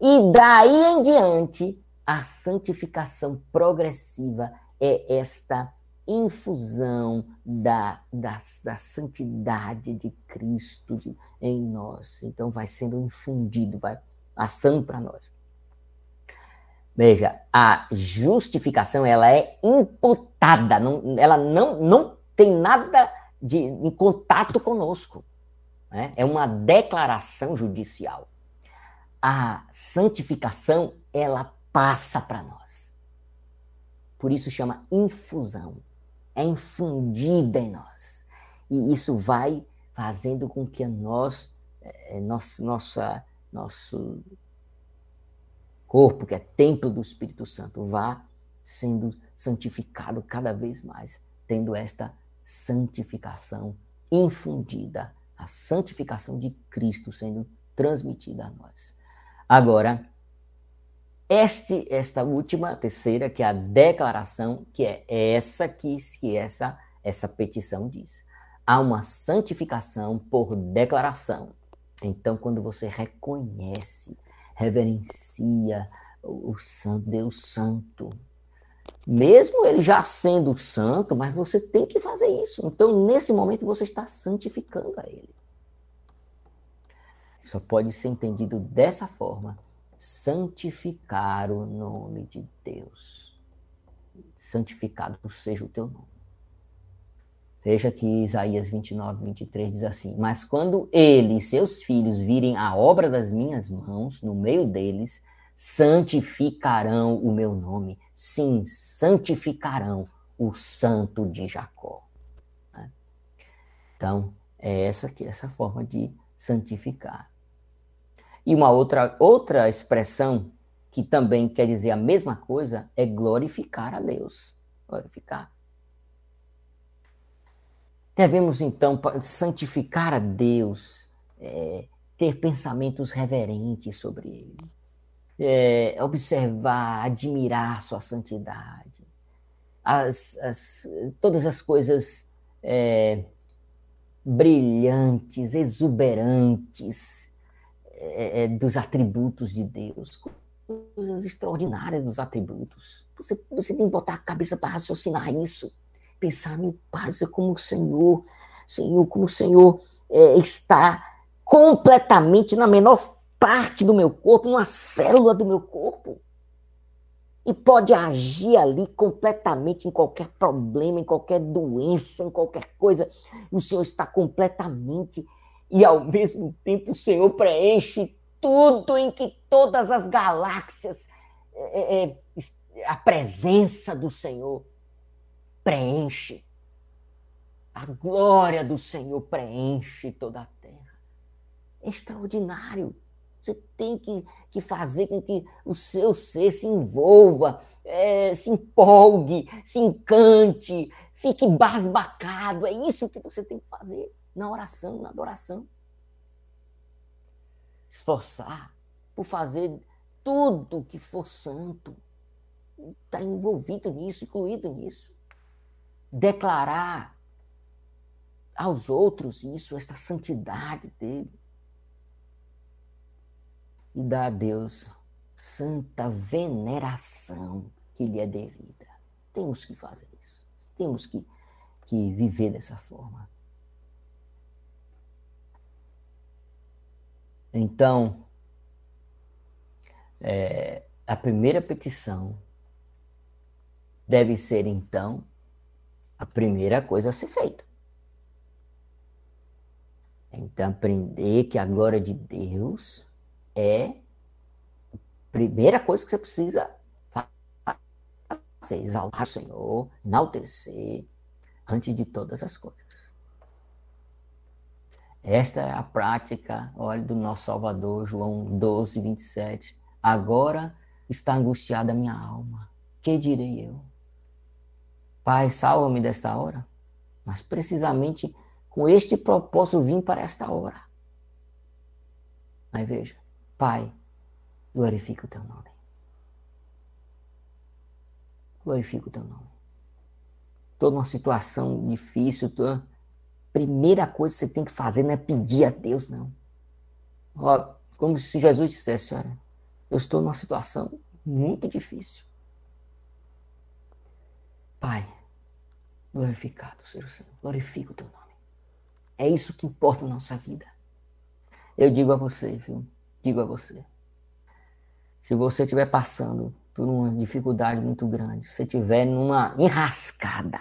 e daí em diante, a santificação progressiva é esta infusão da, da, da santidade de Cristo de, em nós. Então, vai sendo infundido, vai passando para nós. Veja, a justificação ela é imputada, não, ela não, não tem nada de, em contato conosco. Né? É uma declaração judicial. A santificação ela passa para nós. Por isso chama infusão. É infundida em nós. E isso vai fazendo com que nós, é, nossa, nossa, nosso corpo, que é templo do Espírito Santo, vá sendo santificado cada vez mais, tendo esta santificação infundida, a santificação de Cristo sendo transmitida a nós. Agora, este, esta última, terceira, que é a declaração, que é essa que, que essa, essa petição diz. Há uma santificação por declaração. Então, quando você reconhece reverencia o santo, Deus santo. Mesmo ele já sendo santo, mas você tem que fazer isso. Então, nesse momento, você está santificando a ele. Só pode ser entendido dessa forma: santificar o nome de Deus. Santificado seja o teu nome. Veja que Isaías 29, 23 diz assim: Mas quando ele e seus filhos virem a obra das minhas mãos no meio deles, santificarão o meu nome. Sim, santificarão o santo de Jacó. Né? Então, é essa, essa forma de santificar. E uma outra, outra expressão que também quer dizer a mesma coisa é glorificar a Deus. Glorificar. Devemos, então, santificar a Deus, é, ter pensamentos reverentes sobre Ele, é, observar, admirar Sua santidade, as, as, todas as coisas é, brilhantes, exuberantes é, é, dos atributos de Deus, coisas extraordinárias dos atributos. Você, você tem que botar a cabeça para raciocinar isso pensar, meu Pai, como o Senhor, Senhor, como o Senhor é, está completamente na menor parte do meu corpo, numa célula do meu corpo. E pode agir ali completamente em qualquer problema, em qualquer doença, em qualquer coisa. O Senhor está completamente e ao mesmo tempo o Senhor preenche tudo em que todas as galáxias, é, é, é a presença do Senhor preenche. A glória do Senhor preenche toda a terra. É extraordinário. Você tem que, que fazer com que o seu ser se envolva, é, se empolgue, se encante, fique basbacado. É isso que você tem que fazer na oração, na adoração. Esforçar por fazer tudo que for santo. Está envolvido nisso, incluído nisso declarar aos outros isso, esta santidade dele. E dar a Deus santa veneração que lhe é devida. Temos que fazer isso. Temos que, que viver dessa forma. Então, é, a primeira petição deve ser, então, a primeira coisa a ser feita. Então, aprender que a glória de Deus é primeira coisa que você precisa fazer, exaltar o Senhor, enaltecer, antes de todas as coisas. Esta é a prática, olha, do nosso Salvador, João 12, 27. Agora está angustiada a minha alma. Que direi eu? Pai, salva-me desta hora. Mas precisamente com este propósito vim para esta hora. Aí veja, Pai, glorifica o teu nome. Glorifica o teu nome. Toda uma situação difícil, toda... primeira coisa que você tem que fazer não é pedir a Deus, não. Ó, como se Jesus dissesse, olha, eu estou numa situação muito difícil. Pai, glorificado seja o Senhor, glorifica o teu nome. É isso que importa na nossa vida. Eu digo a você, viu? Digo a você. Se você estiver passando por uma dificuldade muito grande, se estiver numa enrascada,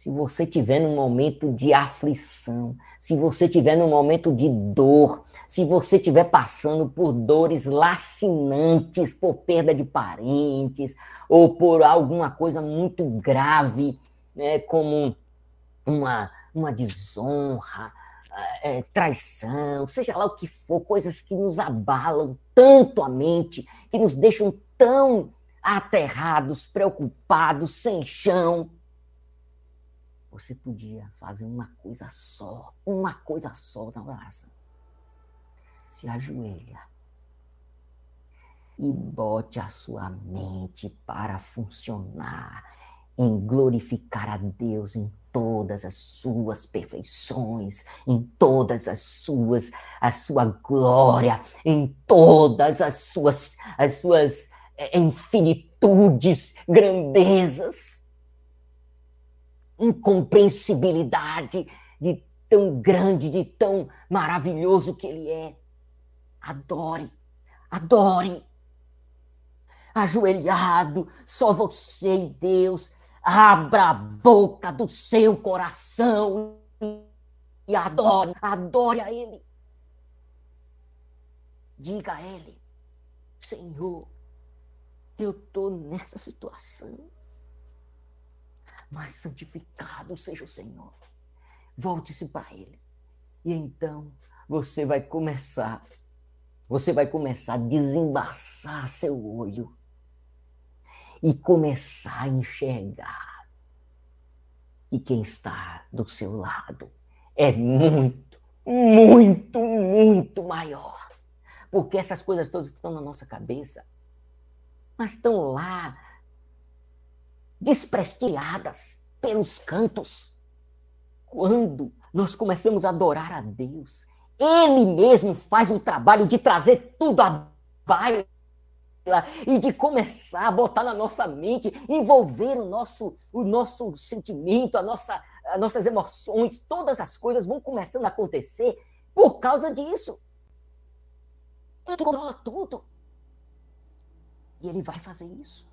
se você estiver num momento de aflição, se você estiver num momento de dor, se você estiver passando por dores lacinantes, por perda de parentes, ou por alguma coisa muito grave, né, como uma, uma desonra, é, traição, seja lá o que for, coisas que nos abalam tanto a mente, que nos deixam tão aterrados, preocupados, sem chão. Você podia fazer uma coisa só, uma coisa só na oração. Se ajoelha e bote a sua mente para funcionar em glorificar a Deus em todas as suas perfeições, em todas as suas a sua glória, em todas as suas as suas eh, infinitudes, grandezas, incompreensibilidade de tão grande, de tão maravilhoso que ele é. Adore, adore. Ajoelhado, só você e Deus Abra a boca do seu coração e adore, adore a Ele. Diga a Ele, Senhor, eu estou nessa situação, mas santificado seja o Senhor. Volte-se para Ele. E então você vai começar, você vai começar a desembaçar seu olho e começar a enxergar que quem está do seu lado é muito, muito, muito maior. Porque essas coisas todas estão na nossa cabeça, mas estão lá desprestigiadas pelos cantos. Quando nós começamos a adorar a Deus, Ele mesmo faz o trabalho de trazer tudo à baila e de começar a botar na nossa mente, envolver o nosso, o nosso sentimento, a nossa, as nossas emoções, todas as coisas vão começando a acontecer por causa disso. Ele controla tudo. E ele vai fazer isso.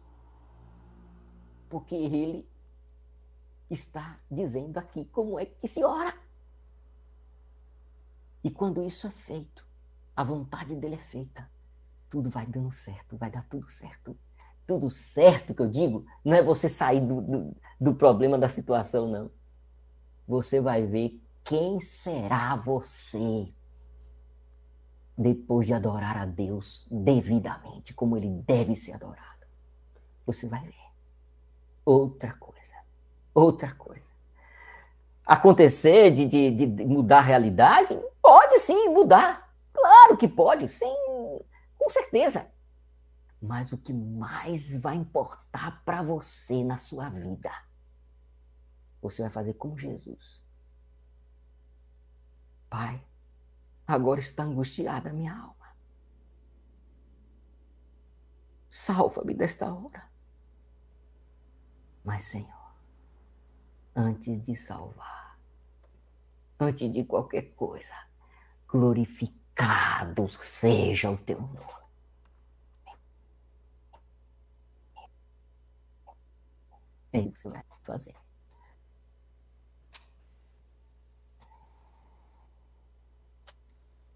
Porque ele está dizendo aqui como é que se ora. E quando isso é feito, a vontade dele é feita tudo vai dando certo, vai dar tudo certo. Tudo certo que eu digo, não é você sair do, do, do problema da situação, não. Você vai ver quem será você depois de adorar a Deus devidamente, como ele deve ser adorado. Você vai ver. Outra coisa. Outra coisa. Acontecer de, de, de mudar a realidade? Pode sim mudar. Claro que pode, sim com certeza. Mas o que mais vai importar para você na sua vida, você vai fazer como Jesus. Pai, agora está angustiada a minha alma. Salva-me desta hora. Mas, Senhor, antes de salvar, antes de qualquer coisa, glorificado seja o teu nome. É isso que você vai fazer.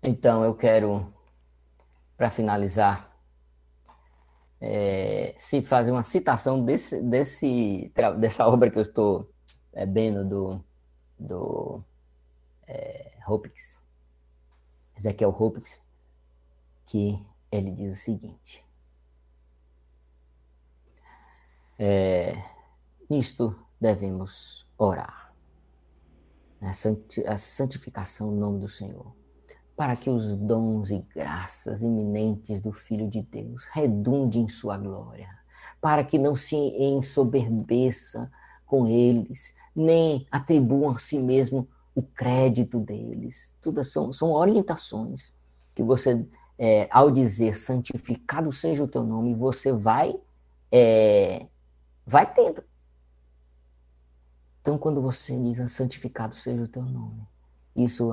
Então, eu quero, para finalizar, é, se fazer uma citação desse, desse, dessa obra que eu estou é, vendo do, do é, Hopkins, Ezequiel Hopkins, que ele diz o seguinte: é, nisto devemos orar, né, a santificação no nome do Senhor para que os dons e graças iminentes do Filho de Deus redundem em sua glória, para que não se ensoberbeça com eles, nem atribuam a si mesmo o crédito deles. Tudo são, são orientações que você, é, ao dizer santificado seja o teu nome, você vai, é, vai tendo. Então, quando você diz santificado seja o teu nome, isso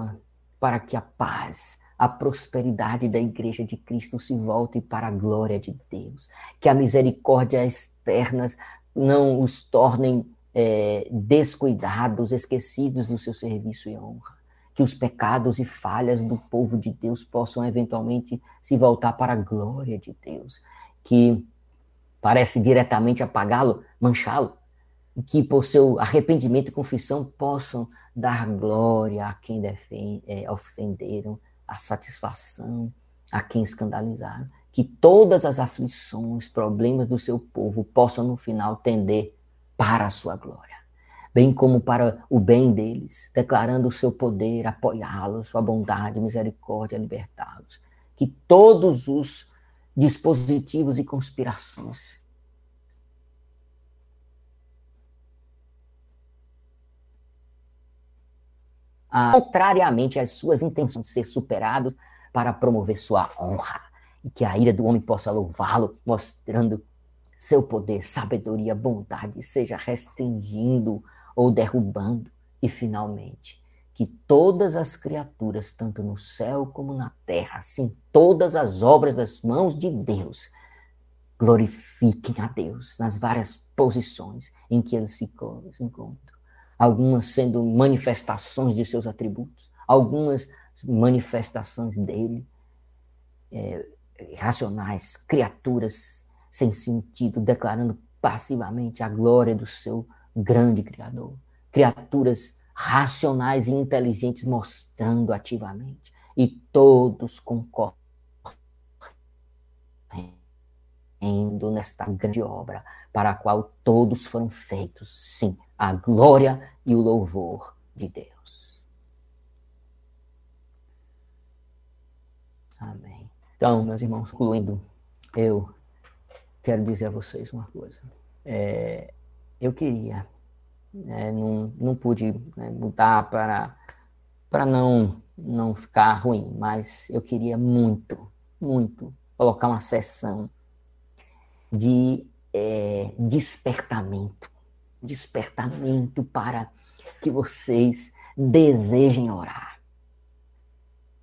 para que a paz, a prosperidade da igreja de Cristo se volte para a glória de Deus, que a misericórdia externas não os tornem é, descuidados, esquecidos do seu serviço e honra, que os pecados e falhas do povo de Deus possam eventualmente se voltar para a glória de Deus, que parece diretamente apagá-lo, manchá-lo, que por seu arrependimento e confissão possam dar glória a quem defende, é, ofenderam, a satisfação a quem escandalizaram. Que todas as aflições, problemas do seu povo possam no final tender para a sua glória, bem como para o bem deles, declarando o seu poder, apoiá-los, sua bondade, misericórdia, libertá-los. Que todos os dispositivos e conspirações contrariamente às suas intenções ser superados para promover sua honra. E que a ira do homem possa louvá-lo, mostrando seu poder, sabedoria, bondade, seja restringindo ou derrubando. E finalmente que todas as criaturas, tanto no céu como na terra, assim todas as obras das mãos de Deus, glorifiquem a Deus nas várias posições em que eles se encontram algumas sendo manifestações de seus atributos, algumas manifestações dele, é, racionais, criaturas sem sentido, declarando passivamente a glória do seu grande Criador, criaturas racionais e inteligentes mostrando ativamente, e todos concordam indo nesta grande obra para a qual todos foram feitos, sim, a glória e o louvor de Deus. Amém. Então, meus irmãos, concluindo, eu quero dizer a vocês uma coisa. É, eu queria, né, não, não pude né, mudar para, para não, não ficar ruim, mas eu queria muito, muito colocar uma sessão de é, despertamento despertamento para que vocês desejem orar.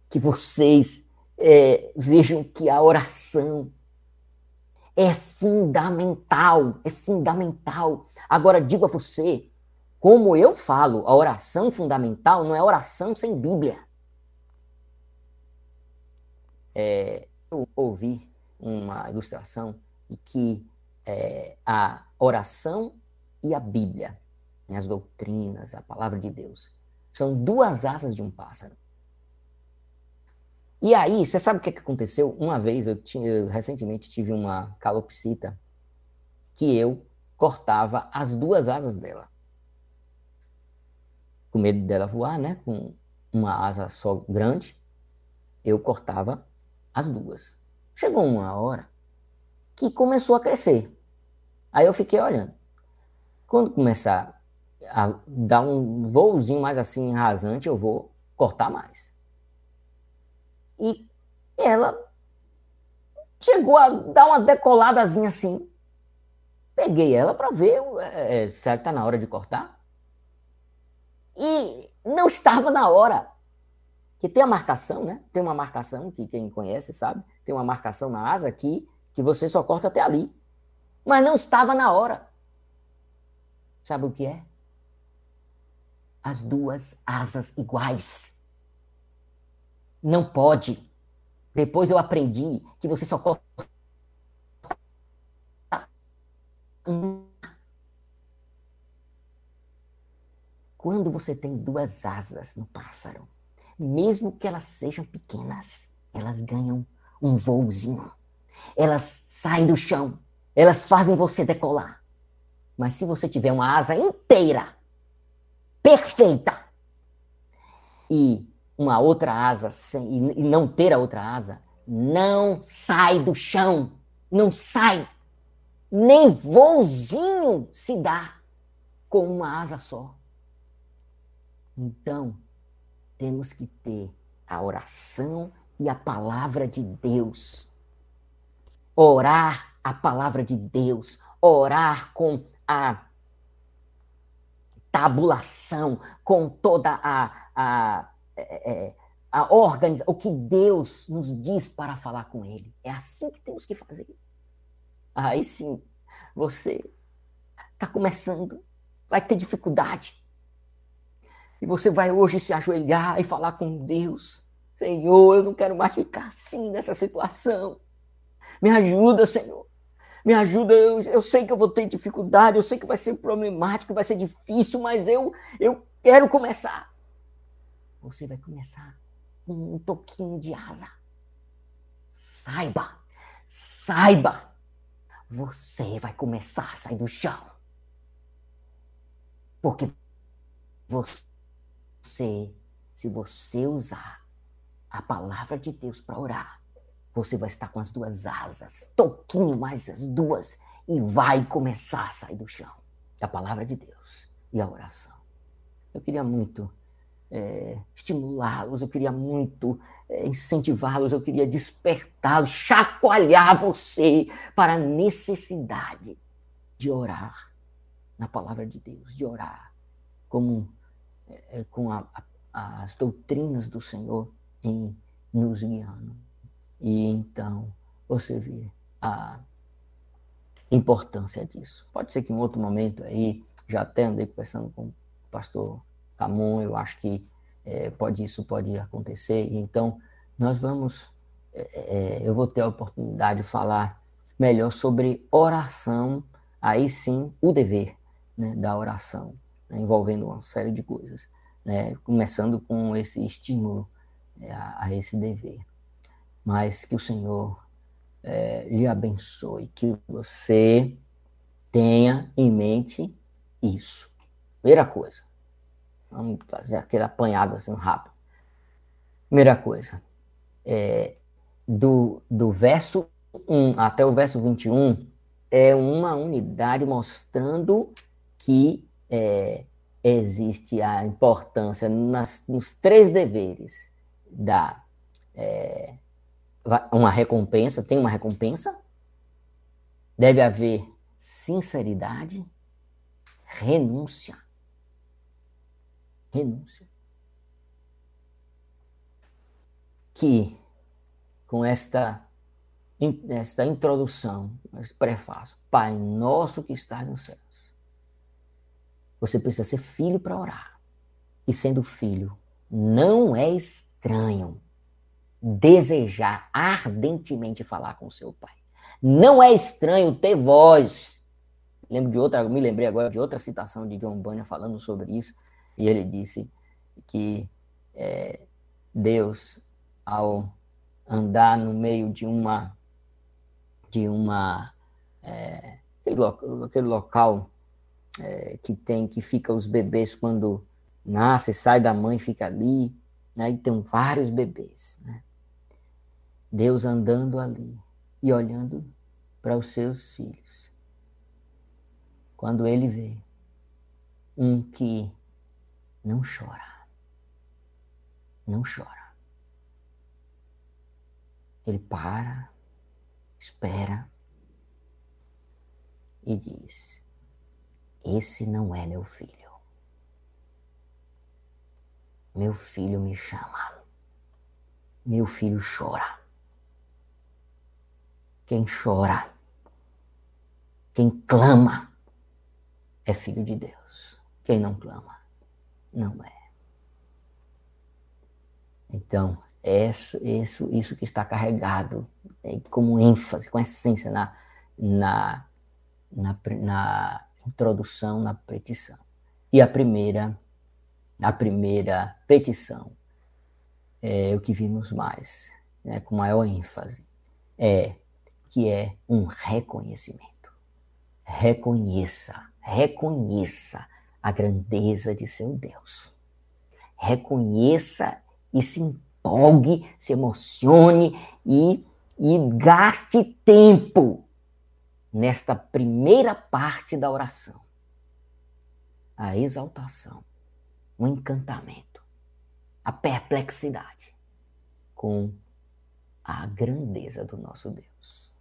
Que vocês é, vejam que a oração é fundamental, é fundamental. Agora digo a você, como eu falo, a oração fundamental não é oração sem Bíblia. É, eu ouvi uma ilustração de que é, a oração e a Bíblia, né, as doutrinas, a palavra de Deus. São duas asas de um pássaro. E aí, você sabe o que, que aconteceu? Uma vez, eu, tinha, eu recentemente tive uma calopsita que eu cortava as duas asas dela. Com medo dela voar, né? Com uma asa só grande, eu cortava as duas. Chegou uma hora que começou a crescer. Aí eu fiquei olhando. Quando começar a dar um voozinho mais assim rasante, eu vou cortar mais. E ela chegou a dar uma decoladazinha assim. Peguei ela para ver é, é, será que está na hora de cortar. E não estava na hora. Que tem a marcação, né? Tem uma marcação que quem conhece sabe. Tem uma marcação na asa aqui que você só corta até ali. Mas não estava na hora. Sabe o que é? As duas asas iguais. Não pode. Depois eu aprendi que você só corta Quando você tem duas asas no pássaro, mesmo que elas sejam pequenas, elas ganham um voozinho. Elas saem do chão, elas fazem você decolar. Mas se você tiver uma asa inteira, perfeita, e uma outra asa sem, e não ter a outra asa, não sai do chão, não sai. Nem voozinho se dá com uma asa só. Então, temos que ter a oração e a palavra de Deus. Orar a palavra de Deus, orar com a tabulação, com toda a, a, é, é, a organização, o que Deus nos diz para falar com Ele. É assim que temos que fazer. Aí sim, você está começando, vai ter dificuldade. E você vai hoje se ajoelhar e falar com Deus: Senhor, eu não quero mais ficar assim nessa situação. Me ajuda, Senhor. Me ajuda, eu, eu sei que eu vou ter dificuldade, eu sei que vai ser problemático, vai ser difícil, mas eu, eu quero começar. Você vai começar com um toquinho de asa. Saiba, saiba, você vai começar a sair do chão. Porque você, se você usar a palavra de Deus para orar, você vai estar com as duas asas, toquinho mais as duas, e vai começar a sair do chão. A palavra de Deus e a oração. Eu queria muito é, estimulá-los, eu queria muito é, incentivá-los, eu queria despertá-los, chacoalhar você para a necessidade de orar na palavra de Deus, de orar como, é, com a, a, as doutrinas do Senhor em nos guiando. E então você vê a importância disso. Pode ser que em outro momento aí, já até andei conversando com o pastor Camon, eu acho que é, pode isso pode acontecer. E então nós vamos, é, é, eu vou ter a oportunidade de falar melhor sobre oração, aí sim o dever né, da oração, né, envolvendo uma série de coisas, né, começando com esse estímulo é, a, a esse dever mas que o Senhor é, lhe abençoe, que você tenha em mente isso. Primeira coisa, vamos fazer aquele apanhado assim rápido. Primeira coisa, é, do, do verso 1 até o verso 21, é uma unidade mostrando que é, existe a importância nas, nos três deveres da é, uma recompensa, tem uma recompensa. Deve haver sinceridade, renúncia. Renúncia. Que com esta, esta introdução, esse prefácio, Pai nosso que está nos céus, você precisa ser filho para orar. E sendo filho, não é estranho desejar ardentemente falar com seu pai. Não é estranho ter voz. Lembro de outra, me lembrei agora de outra citação de John Bunyan falando sobre isso, e ele disse que é, Deus, ao andar no meio de uma de uma é, aquele, local, aquele local é, que tem que fica os bebês quando nasce, sai da mãe, fica ali, né, e tem vários bebês, né? Deus andando ali e olhando para os seus filhos. Quando ele vê um que não chora, não chora. Ele para, espera e diz: Esse não é meu filho. Meu filho me chama. Meu filho chora. Quem chora, quem clama, é filho de Deus. Quem não clama, não é. Então, isso, isso, isso que está carregado é, como ênfase, com essência na, na, na, na introdução, na petição. E a primeira, a primeira petição, é o que vimos mais, né, com maior ênfase, é que é um reconhecimento. Reconheça, reconheça a grandeza de seu Deus. Reconheça e se empolgue, se emocione e, e gaste tempo nesta primeira parte da oração. A exaltação, o encantamento, a perplexidade com a grandeza do nosso Deus.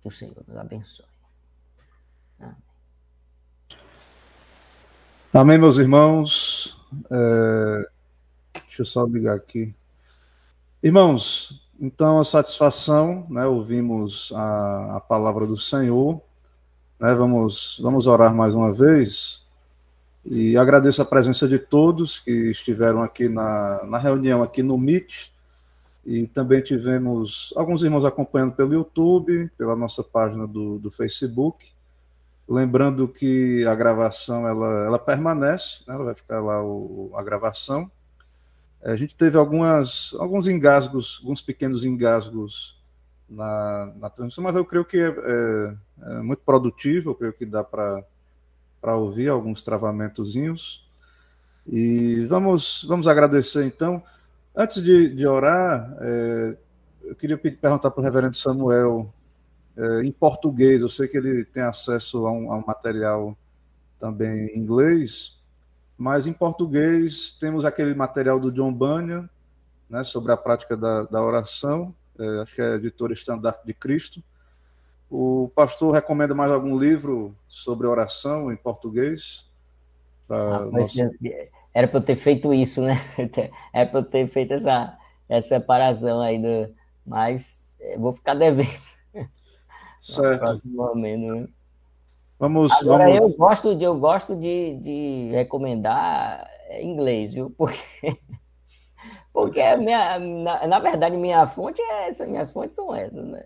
Que o Senhor nos abençoe. Amém. Amém, meus irmãos. É... Deixa eu só ligar aqui. Irmãos, então a satisfação, né, ouvimos a, a palavra do Senhor, né, vamos, vamos orar mais uma vez e agradeço a presença de todos que estiveram aqui na, na reunião aqui no Meet. E também tivemos alguns irmãos acompanhando pelo YouTube, pela nossa página do, do Facebook. Lembrando que a gravação ela, ela permanece, né, ela vai ficar lá o, a gravação. A gente teve algumas, alguns engasgos, alguns pequenos engasgos na, na transmissão, mas eu creio que é, é, é muito produtivo, eu creio que dá para ouvir alguns travamentozinhos. E vamos, vamos agradecer então. Antes de, de orar, é, eu queria perguntar para o reverendo Samuel, é, em português, eu sei que ele tem acesso a um, a um material também em inglês, mas em português temos aquele material do John Bunyan, né, sobre a prática da, da oração, é, acho que é a editora Estandarte de Cristo. O pastor recomenda mais algum livro sobre oração em português? Ah, nosso... Era para eu ter feito isso, né? Era para eu ter feito essa, essa separação aí, do... mas é, vou ficar devendo. Certo. Momento, né? Vamos, Agora, vamos... eu gosto, de, eu gosto de, de recomendar inglês, viu? Porque, porque minha, na, na, verdade, minha fonte é essa, minhas fontes são essas, né?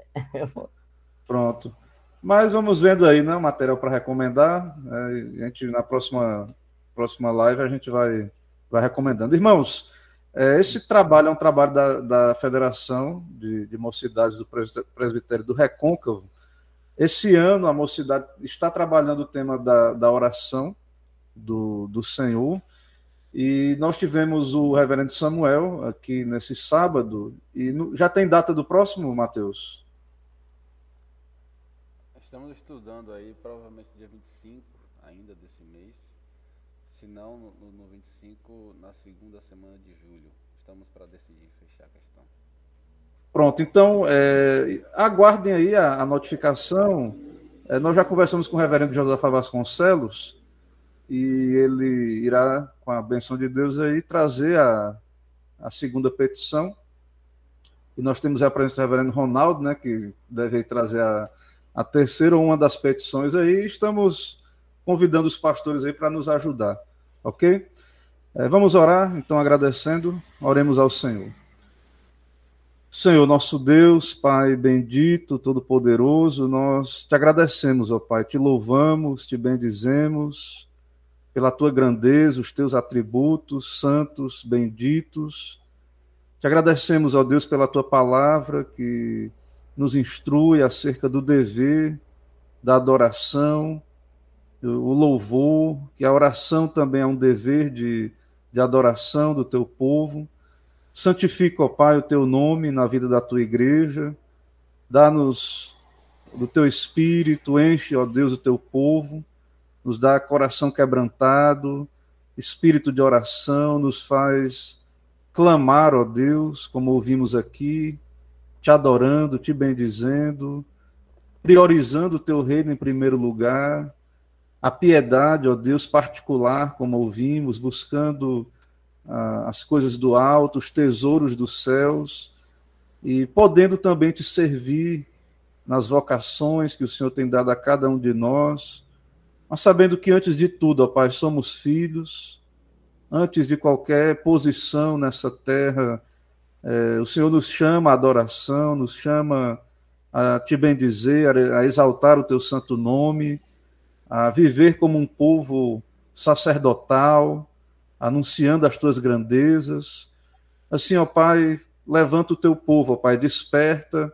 Pronto. Mas vamos vendo aí, né? Material para recomendar. É, a gente, na próxima, próxima live, a gente vai, vai recomendando. Irmãos, é, esse trabalho é um trabalho da, da Federação de, de Mocidades do Presbitério do Recôncavo esse ano a mocidade está trabalhando o tema da, da oração do, do Senhor. E nós tivemos o reverendo Samuel aqui nesse sábado. E no, já tem data do próximo, Mateus? Estamos estudando aí, provavelmente dia 25 ainda desse mês. Se não, no, no 25, na segunda semana de julho. Estamos para decidir fechar a questão. Pronto, então é, aguardem aí a, a notificação. É, nós já conversamos com o reverendo Josafá Vasconcelos e ele irá, com a benção de Deus, aí trazer a, a segunda petição. E nós temos a presença do reverendo Ronaldo, né, que deve trazer a, a terceira ou uma das petições aí. Estamos convidando os pastores aí para nos ajudar, ok? É, vamos orar, então agradecendo, oremos ao Senhor. Senhor, nosso Deus, Pai bendito, todo-poderoso, nós te agradecemos, ó Pai, te louvamos, te bendizemos pela tua grandeza, os teus atributos santos, benditos. Te agradecemos, ó Deus, pela tua palavra que nos instrui acerca do dever da adoração, o louvor, que a oração também é um dever de, de adoração do teu povo. Santifica, ó Pai, o teu nome na vida da tua igreja. Dá-nos do teu espírito, enche, ó Deus, o teu povo. Nos dá coração quebrantado, espírito de oração, nos faz clamar, ó Deus, como ouvimos aqui, te adorando, te bendizendo, priorizando o teu reino em primeiro lugar, a piedade, ó Deus, particular, como ouvimos, buscando as coisas do alto, os tesouros dos céus, e podendo também te servir nas vocações que o Senhor tem dado a cada um de nós, mas sabendo que antes de tudo, ó Pai, somos filhos, antes de qualquer posição nessa terra, é, o Senhor nos chama à adoração, nos chama a te bendizer, a exaltar o teu santo nome, a viver como um povo sacerdotal, anunciando as tuas grandezas. Assim, ó Pai, levanta o teu povo, ó Pai, desperta.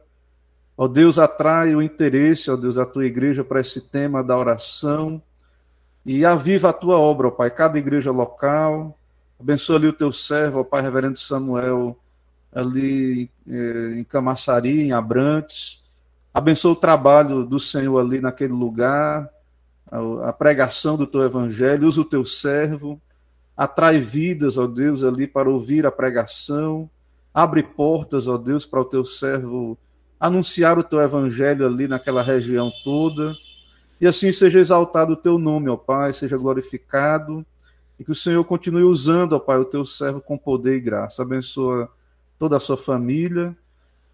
Ó Deus, atrai o interesse, ó Deus, da tua igreja para esse tema da oração e aviva a tua obra, ó Pai, cada igreja local. Abençoa ali o teu servo, ó Pai, reverendo Samuel, ali eh, em Camaçari, em Abrantes. Abençoa o trabalho do Senhor ali naquele lugar, a, a pregação do teu evangelho. Usa o teu servo, atrai vidas, ó Deus, ali para ouvir a pregação. Abre portas, ó Deus, para o teu servo anunciar o teu evangelho ali naquela região toda. E assim seja exaltado o teu nome, ó Pai, seja glorificado. E que o Senhor continue usando, ó Pai, o teu servo com poder e graça. Abençoa toda a sua família.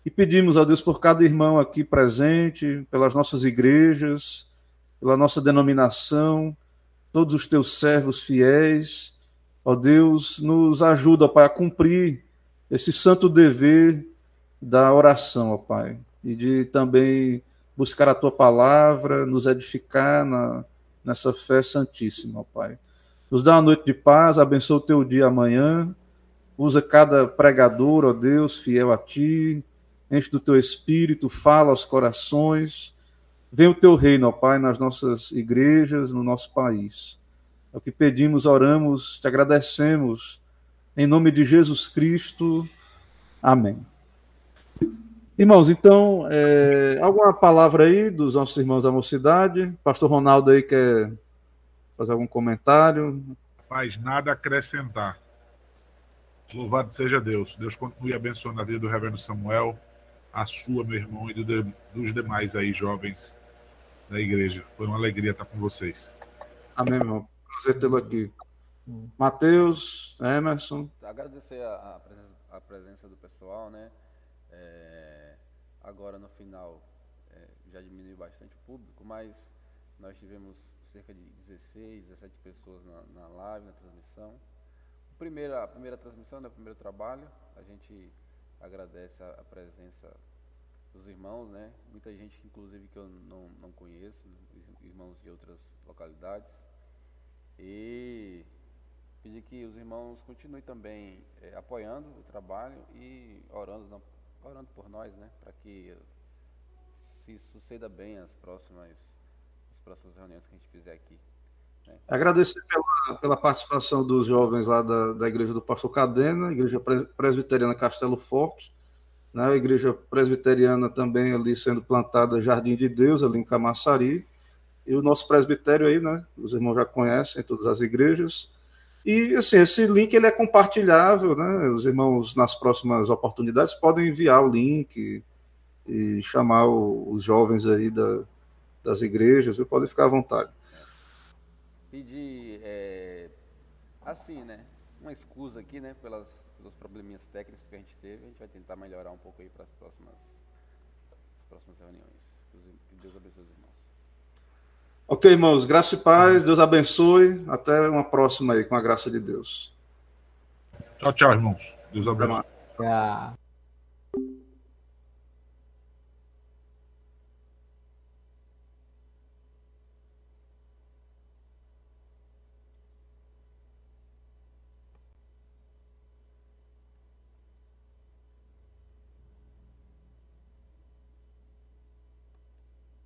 E pedimos a Deus por cada irmão aqui presente, pelas nossas igrejas, pela nossa denominação, todos os teus servos fiéis. Ó Deus, nos ajuda, ó Pai, a cumprir esse santo dever da oração, ó Pai, e de também buscar a tua palavra, nos edificar na, nessa fé santíssima, ó Pai. Nos dá uma noite de paz, abençoa o teu dia amanhã Usa cada pregador, ó Deus, fiel a ti. Enche do teu espírito, fala aos corações. Vem o teu reino, ó Pai, nas nossas igrejas, no nosso país. É o que pedimos, oramos, te agradecemos. Em nome de Jesus Cristo. Amém. Irmãos, então, é, alguma palavra aí dos nossos irmãos da mocidade? Pastor Ronaldo aí quer fazer algum comentário? Faz nada acrescentar. Louvado seja Deus. Deus continue abençoando a vida do Reverendo Samuel, a sua, meu irmão, e do, dos demais aí jovens da igreja. Foi uma alegria estar com vocês. Amém, irmão. Prazer tê-lo aqui. Mateus, Emerson. Agradecer a, a, presença, a, presença, do pessoal, né? É, agora no final é, já diminuiu bastante o público, mas nós tivemos cerca de 16, 17 pessoas na, na live, na transmissão primeira, a primeira transmissão, né, o primeiro trabalho. A gente agradece a, a, presença dos irmãos, né? Muita gente, inclusive, que eu não, não conheço, irmãos de outras localidades. E pedir que os irmãos continuem também é, apoiando o trabalho e orando, não, orando por nós, né? Para que se suceda bem as próximas, as próximas reuniões que a gente fizer aqui. Agradecer pela, pela, participação dos jovens lá da, da Igreja do Pastor Cadena, Igreja Presbiteriana Castelo Forte, né, a Igreja Presbiteriana também ali sendo plantada Jardim de Deus, ali em Camaçari, e o nosso presbitério aí, né, os irmãos já conhecem todas as igrejas, e assim, esse link ele é compartilhável, né, os irmãos nas próximas oportunidades podem enviar o link e chamar o, os jovens aí da, das igrejas, podem ficar à vontade pedir, é, assim, né, uma excusa aqui, né, pelas, pelos probleminhas técnicos que a gente teve. A gente vai tentar melhorar um pouco aí para as próximas, as próximas reuniões. Que Deus abençoe os irmãos. Ok, irmãos, graça e paz, Deus abençoe. Até uma próxima aí, com a graça de Deus. Tchau, tchau, irmãos. Deus abençoe. Tchau.